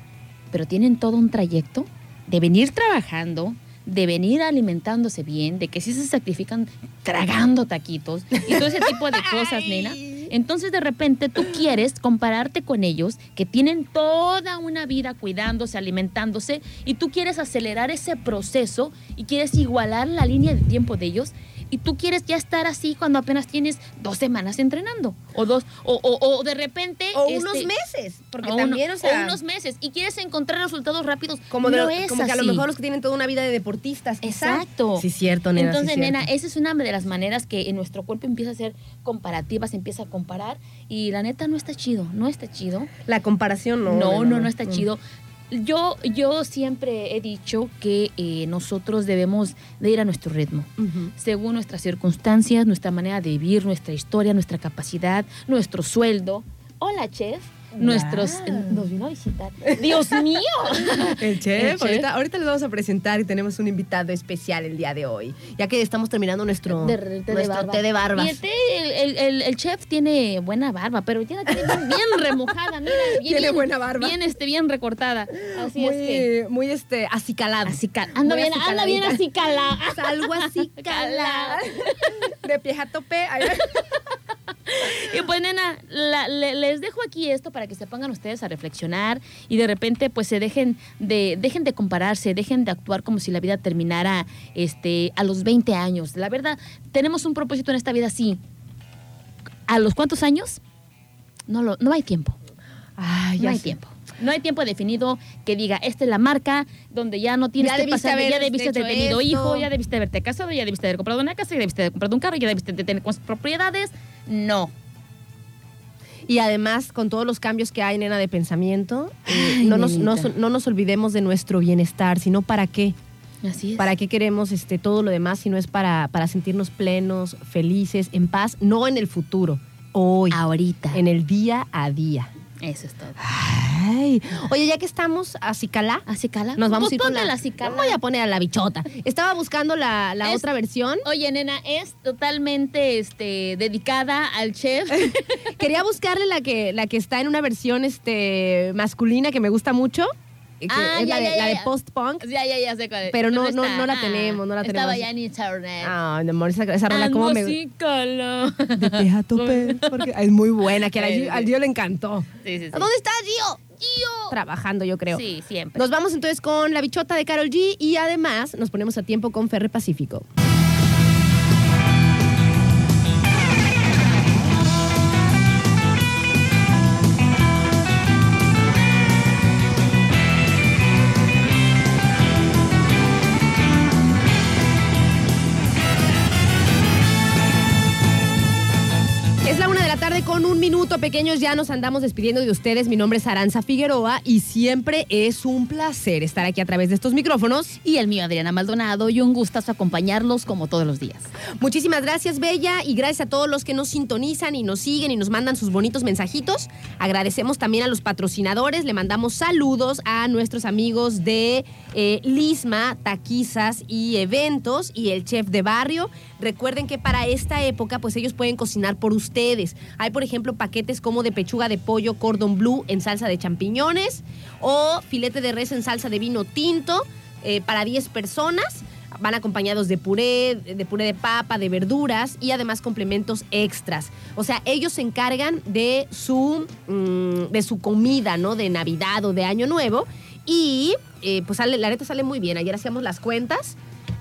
S2: Pero tienen todo un trayecto de venir trabajando, de venir alimentándose bien, de que sí se sacrifican tragando taquitos y todo ese tipo de cosas, [laughs] nena. Entonces de repente tú quieres compararte con ellos que tienen toda una vida cuidándose, alimentándose y tú quieres acelerar ese proceso y quieres igualar la línea de tiempo de ellos y tú quieres ya estar así cuando apenas tienes dos semanas entrenando o dos o, o- o de repente
S1: O
S2: este,
S1: unos meses, porque
S2: o
S1: también,
S2: uno-
S1: o sea,
S2: unos meses y quieres encontrar resultados rápidos
S1: como, de-
S2: no es
S1: como que a lo mejor los que tienen toda una vida de deportistas. quizá.
S2: Exacto.
S1: Sí, cierto, nena. sí,
S2: Entonces,
S1: cierto.
S2: nena, esa es una de las maneras que en nuestro cuerpo empieza a ser comparativa, se empieza a comparar y la neta no está chido, no está chido.
S1: La comparación no.
S2: No, no, no, está chido. Yo, yo siempre he dicho que eh, nosotros debemos de ir a nuestro ritmo, según nuestras circunstancias, nuestra manera de vivir, nuestra historia, nuestra capacidad, nuestro sueldo. Hola, chef. Nuestros, nos vino a visitar. Dios mío. [laughs]
S1: El chef,
S2: El chef.
S1: Ahorita, ahorita les vamos a presentar y tenemos un invitado especial el día de hoy. Ya que estamos terminando nuestro,
S2: De- de- té de
S1: nuestro
S2: barba.
S1: té de barbas.
S2: Y el, té, el, chef tiene buena barba, pero ya la tiene bien, bien [laughs] remojada, mira. Bien,
S1: Tiene buena barba.
S2: Bien, este, bien recortada. Así
S1: muy,
S2: es que.
S1: muy este, acicalado.
S2: Así cal- anda bien, anda bien
S1: acicaladita.
S2: así cala. [laughs]
S1: Algo así calada. De pie a tope.
S2: Y pues, nena, la- le- les dejo aquí esto para que se pongan ustedes a reflexionar y de repente, pues, se dejen de, dejen de compararse, dejen de actuar como si la vida terminara este, a los 20 años. La verdad, tenemos un propósito en esta vida, sí. ¿A los cuántos años? No, lo, no hay tiempo.
S1: Ay,
S2: No hay
S1: sé.
S2: tiempo. No hay tiempo definido que diga, esta es la marca donde ya no tienes
S1: Ya
S2: que
S1: debiste
S2: pasar, ya debiste haber tenido
S1: esto.
S2: hijo, ya debiste haberte casado, ya debiste haber comprado una casa, ya debiste haber comprado un carro, ya debiste de tener propiedades. No.
S1: Y además, con todos los cambios que hay, nena, de pensamiento, eh,
S2: Ay,
S1: no, nos, no, no nos olvidemos de nuestro bienestar, sino para qué.
S2: Así es.
S1: ¿Para qué queremos este, todo lo demás si no es para, para sentirnos plenos, felices, en paz? No en el futuro, hoy,
S2: Ahorita.
S1: en el día a día.
S2: Eso es todo.
S1: Ay. Oye, ya que estamos a Cicalá,
S2: ¿Así cala?
S1: nos vamos a ir con
S2: ponte
S1: la,
S2: acicala.
S1: Voy a poner a la bichota. Estaba buscando la, la
S2: Es-
S1: otra versión.
S2: Oye, nena, es totalmente este, dedicada al chef. [laughs]
S1: Quería buscarle la que, la que está en una versión este, masculina que me gusta mucho. que
S2: Ah,
S1: es
S2: ya,
S1: la de,
S2: ya,
S1: la de
S2: ya. ya, ya, ya sé cuál es.
S1: Pero no-
S2: ¿Dónde
S1: no- no la
S2: Ah,
S1: tenemos, no la
S2: Estaba
S1: tenemos.
S2: ya en internet.
S1: Ay, mi amor, esa, esa rola como me... De a tope, [laughs] porque es muy buena, que a la
S2: Sí,
S1: Gio-
S2: sí.
S1: al Gio le encantó.
S2: Sí.
S1: ¿Dónde está Gio? Trabajando, yo creo.
S2: Sí, siempre.
S1: Nos vamos entonces con la bichota de Carol G y además nos ponemos a tiempo con Ferre Pacífico. Un minuto, pequeños. Ya nos andamos despidiendo de ustedes. Mi nombre es Aranza Figueroa y siempre es un placer estar aquí a través de estos micrófonos.
S2: Y el mío, Adriana Maldonado, y un gustazo acompañarlos como todos los días.
S1: Muchísimas gracias, Bella, y gracias a todos los que nos sintonizan y nos siguen y nos mandan sus bonitos mensajitos. Agradecemos también a los patrocinadores. Le mandamos saludos a nuestros amigos de eh, Lisma, Taquizas y Eventos y el chef de barrio. Recuerden que para esta época, pues ellos pueden cocinar por ustedes. Hay, por ejemplo, paquetes como de pechuga de pollo cordon bleu en salsa de champiñones o filete de res en salsa de vino tinto eh, para 10 personas. Van acompañados de puré, de puré de papa, de verduras y además complementos extras. O sea, ellos se encargan de su, mm, de su comida, ¿no? De Navidad o de Año Nuevo. Y eh, pues sale, la neta sale muy bien. Ayer hacíamos las cuentas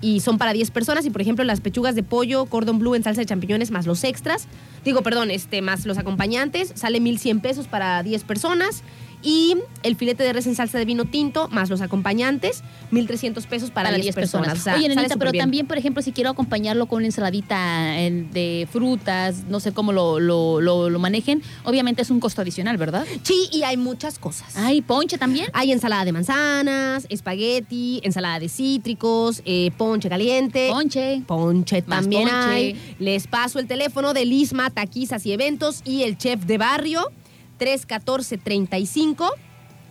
S1: y son para 10 personas. Y por ejemplo, las pechugas de pollo, cordon bleu en salsa de champiñones más los extras. Digo, perdón, este, más los acompañantes, sale 1100 pesos para 10 personas. Y el filete de res en salsa de vino tinto más los acompañantes, 1300 pesos para, 10, personas. O sea,
S2: Oye,
S1: sale
S2: nenita, pero también, por ejemplo, si quiero acompañarlo con una ensaladita eh, de frutas, no sé cómo lo, lo, lo- lo manejen, obviamente es un costo adicional, ¿verdad?
S1: Sí, y hay muchas cosas.
S2: Ay, ponche también.
S1: Hay ensalada de manzanas, espagueti, ensalada de cítricos, eh, ponche caliente.
S2: Ponche.
S1: Ponche también
S2: ponche.
S1: hay. Les paso el teléfono de Lisma, Taquizas y Eventos y el chef de barrio 314 35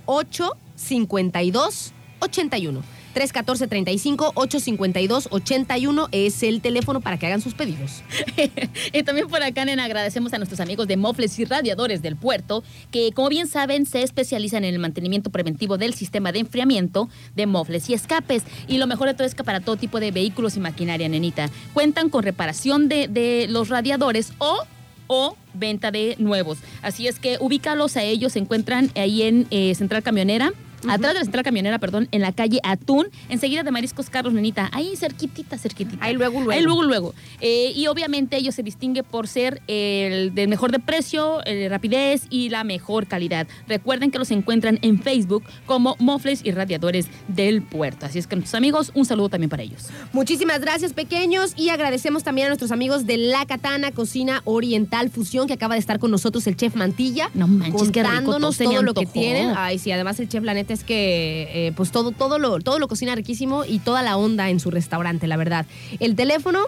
S1: 852 81. 314-35-852-81 es el teléfono para que hagan sus pedidos. [laughs]
S2: y también por acá, nena, agradecemos a nuestros amigos de Mofles y Radiadores del Puerto, que como bien saben, se especializan en el mantenimiento preventivo del sistema de enfriamiento de mofles y escapes. Y lo mejor de todo es que para todo tipo de vehículos y maquinaria, nenita, cuentan con reparación de, de los radiadores o o venta de nuevos. Así es que ubícalos a ellos, se encuentran ahí en eh, Central Camionera, atrás de la central camionera, perdón, en la calle Atún, enseguida de Mariscos Carlos Nenita, ahí cerquitita, cerquitita.
S1: Ahí luego, luego.
S2: Ahí luego, luego. Eh, y obviamente ellos se distingue por ser el de mejor de precio, el de rapidez y la mejor calidad. Recuerden que los encuentran en Facebook como Mofles y Radiadores del Puerto. Así es que nuestros amigos, un saludo también para ellos.
S1: Muchísimas gracias, pequeños, y agradecemos también a nuestros amigos de La Katana Cocina Oriental Fusión, que acaba de estar con nosotros el chef Mantilla.
S2: No manches, qué rico,
S1: contándonos
S2: todo
S1: todo lo que tienen. Ay, sí, además el chef, la neta es que eh, pues todo, todo, lo, todo lo cocina riquísimo y toda la onda en su restaurante, la verdad. El teléfono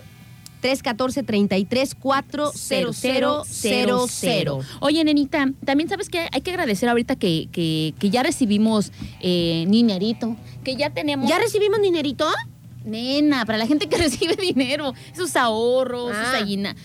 S1: 314-33-40000.
S2: Oye, nenita, también sabes que hay que agradecer ahorita que, que, que ya recibimos eh, dinerito, que ya tenemos...
S1: ¿Ya recibimos dinerito?
S2: Nena, para la gente que [laughs] recibe dinero, esos ahorros,
S1: Ah.
S2: sus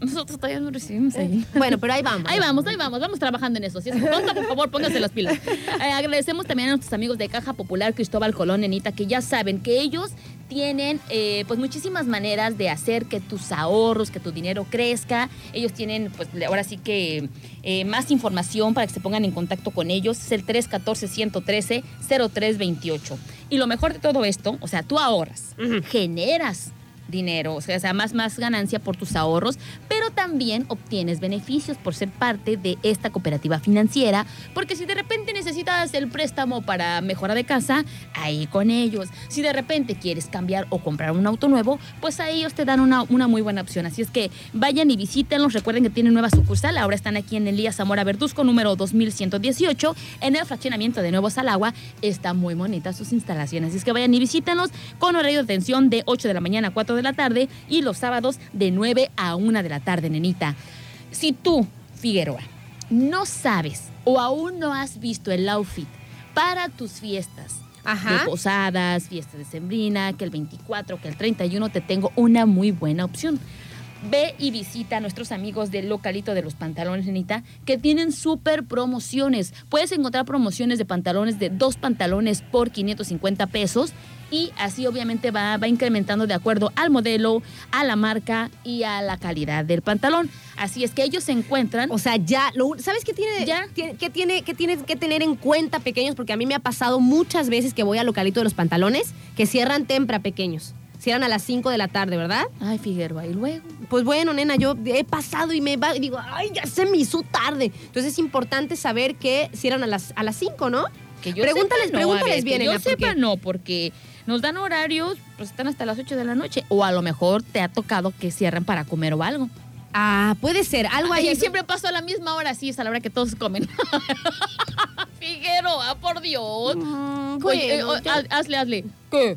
S2: Nosotros todavía no recibimos ahí. [laughs]
S1: Bueno, pero ahí vamos.
S2: Ahí vamos, ahí vamos, vamos trabajando en eso. Si es tonta, por favor, pónganse las pilas. [laughs] Eh, agradecemos también a nuestros amigos de Caja Popular Cristóbal Colón, Nenita, que ya saben que ellos tienen eh, pues muchísimas maneras de hacer que tus ahorros, que tu dinero crezca. Ellos tienen pues ahora sí que eh, más información para que se pongan en contacto con ellos. Es el 314-113-0328. Y lo mejor de todo esto, o sea, tú ahorras, generas dinero, o sea, sea, más, más ganancia por tus ahorros, pero también obtienes beneficios por ser parte de esta cooperativa financiera, porque si de repente necesitas el préstamo para mejora de casa, ahí con ellos. Si de repente quieres cambiar o comprar un auto nuevo, pues a ellos te dan una, una muy buena opción. Así es que vayan y visítenlos, recuerden que tienen nueva sucursal, ahora están aquí en Elías Zamora Verduzco, número 2118, en el fraccionamiento de Nuevo Salagua. Está muy bonita sus instalaciones, así es que vayan y visítenlos con horario de atención de 8 de la mañana a 4 de la tarde y los sábados de 9 a 1 de la tarde, nenita. Si tú, Figueroa, no sabes o aún no has visto el outfit para tus fiestas,
S1: Ajá.
S2: de posadas, fiestas de sembrina, que el 24, que el 31, te tengo una muy buena opción. Ve y visita a nuestros amigos del localito de los pantalones, nenita, que tienen súper promociones. Puedes encontrar promociones de pantalones de dos pantalones por 550 pesos y así obviamente va, va incrementando de acuerdo al modelo, a la marca y a la calidad del pantalón. Así es que ellos se encuentran.
S1: O sea, ya, lo, ¿sabes qué tiene,
S2: Ya.
S1: tiene- qué tiene, qué tienes que tener en cuenta, pequeños? Porque a mí me ha pasado muchas veces que voy al localito de los pantalones que cierran tempra, pequeños. Cierran a las 5 de la tarde, ¿verdad?
S2: Ay, Figueroa, y luego.
S1: Pues bueno, nena, yo he pasado y me va, digo, ay, ya se me hizo tarde. Entonces es importante saber que cierran a las, a las 5, ¿no?
S2: Que yo
S1: Pregúntales-
S2: sepa, no,
S1: pregúntales
S2: ver,
S1: bien,
S2: Que yo
S1: porque-
S2: sepa, no, porque nos dan horarios, pues están hasta las 8 de la noche. O a lo mejor te ha tocado que cierran para comer o algo.
S1: Ah, puede ser, algo ahí.
S2: Siempre paso a la misma hora, sí, es a la hora que todos comen. [laughs] Figueroa, por Dios.
S1: Mm,
S2: Oye,
S1: bueno,
S2: eh, haz- hazle, hazle. ¿Qué?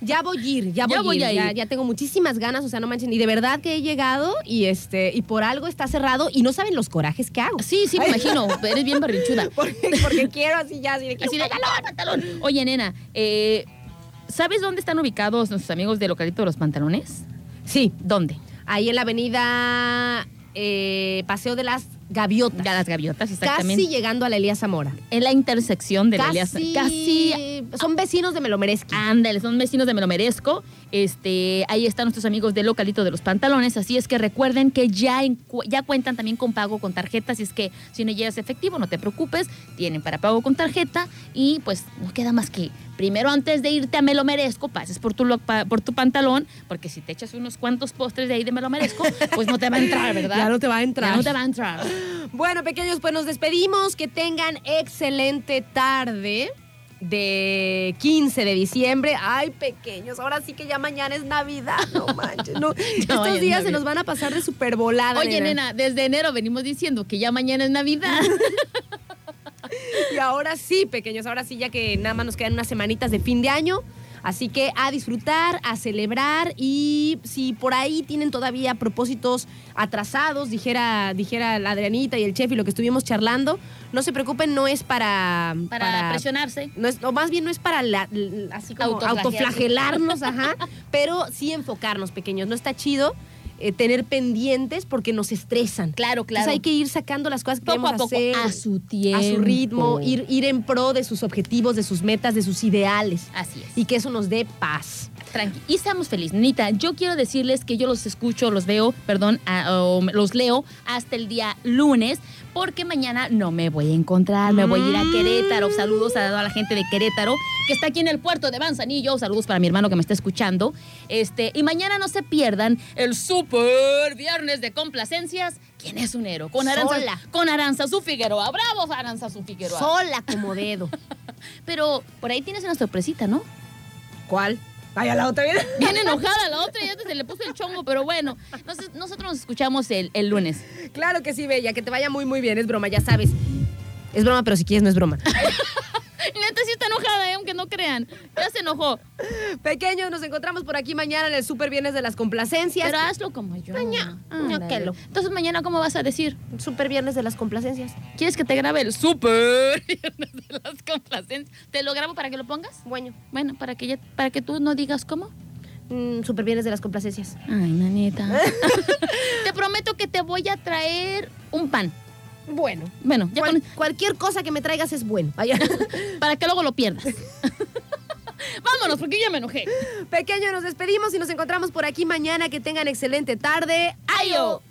S1: ya voy a ir, ya voy,
S2: Ya voy
S1: a
S2: a
S1: ir. Ya, tengo muchísimas ganas, o sea, no manchen. Y de verdad que he llegado y este y por algo está cerrado y no saben los corajes que hago.
S2: Sí, sí, me [laughs] imagino. Eres bien barrichuda.
S1: Porque, porque quiero así ya, así de,
S2: Así de, "Pantalón, pantalón". Oye, nena, eh, ¿sabes dónde están ubicados nuestros amigos del localito de los pantalones?
S1: Sí,
S2: ¿Dónde?
S1: ahí en la avenida eh, Paseo de las Gaviotas.
S2: Ya las gaviotas, exactamente.
S1: Casi llegando a la Elías Zamora.
S2: en la intersección de la Elías- Casi
S1: Son vecinos de Melomereski.
S2: Ándale, son vecinos de Me lo merezco. Este, ahí están nuestros amigos del localito de los pantalones. Así es que recuerden que ya, en ya cuentan también con pago con tarjeta. Así es que si no llegas efectivo, no te preocupes. Tienen para pago con tarjeta. Y pues no queda más que primero antes de irte a Me lo merezco, pases por tu, por tu pantalón. Porque si te echas unos cuantos postres de ahí de Me lo merezco, pues no te va a entrar, ¿verdad? [laughs]
S1: Ya no te va a entrar.
S2: Ya no te va a entrar. [laughs]
S1: Bueno, pequeños, pues nos despedimos. Que tengan excelente tarde de 15 de diciembre. Ay, pequeños, ahora sí que ya mañana es Navidad. No [laughs] manches. no. Estos
S2: es
S1: días se nos van a pasar de super volada.
S2: Oye, nena, desde enero venimos diciendo que ya mañana es Navidad. [laughs]
S1: Y ahora sí, pequeños, ahora sí, ya que nada más nos quedan unas semanitas de fin de año. Así que a disfrutar, a celebrar y si por ahí tienen todavía propósitos atrasados, dijera, dijera la Adrianita y el chef y lo que estuvimos charlando, no se preocupen, no es para...
S2: Para, presionarse.
S1: No es, o más bien no es para la- así como autoflagelarnos, ajá, [laughs] pero sí enfocarnos pequeños. No está chido eh, tener pendientes porque nos estresan.
S2: Claro, claro.
S1: Entonces hay que ir sacando las cosas que
S2: Poco a poco,
S1: hacer.
S2: a su tiempo.
S1: A su ritmo, ir, ir en pro de sus objetivos, de sus metas, de sus ideales.
S2: Así es.
S1: Y que eso nos dé paz.
S2: Tranqui. Y seamos felices. Nita, yo quiero decirles que yo los escucho, los veo, perdón, a- o los leo hasta el día lunes, porque mañana no me voy a encontrar, me voy a ir a. Querétaro. Saludos a toda la gente de Querétaro, que está aquí en el puerto de Manzanillo. Saludos para mi hermano que me está escuchando. Este, y mañana no se pierdan el super viernes de complacencias. ¿Quién es un héroe? Con Aranza,
S1: Sola.
S2: con Aranza su Figueroa. ¡Bravo, Aranza su Figueroa!
S1: Sola como dedo. [laughs]
S2: Pero por ahí tienes una sorpresita, ¿no?
S1: ¿Cuál? Vaya la otra vez.
S2: Bien enojada la otra, ya se le puso el chongo, pero bueno. Entonces, nosotros nos escuchamos el, el lunes.
S1: Claro que sí, Bella, que te vaya muy, muy bien. Es broma, ya sabes. Es broma, pero si quieres no es broma. [laughs]
S2: Neta sí está enojada, no crean. Ya se enojó.
S1: Pequeños, nos encontramos por aquí mañana en el Super Viernes de las Complacencias.
S2: Pero hazlo como yo.
S1: Maña,
S2: Ándale. Entonces, mañana, ¿cómo vas a decir?
S1: Super Viernes de las Complacencias.
S2: ¿Quieres que te grabe el super [laughs] viernes de las complacencias? ¿Te lo grabo para que lo pongas?
S1: Bueno,
S2: Bueno, para que, ya, para que tú no digas cómo.
S1: mm, Super Viernes de las Complacencias.
S2: Ay, nanita. [laughs] [laughs] te prometo que te voy a traer un pan.
S1: Bueno.
S2: Bueno, ya
S1: Cual-
S2: con-
S1: Cualquier cosa que me traigas es bueno. [laughs]
S2: Para que luego lo pierdas. [laughs] Vámonos, porque ya me enojé.
S1: Pequeño, nos despedimos y nos encontramos por aquí mañana. Que tengan excelente tarde. ¡Ayo!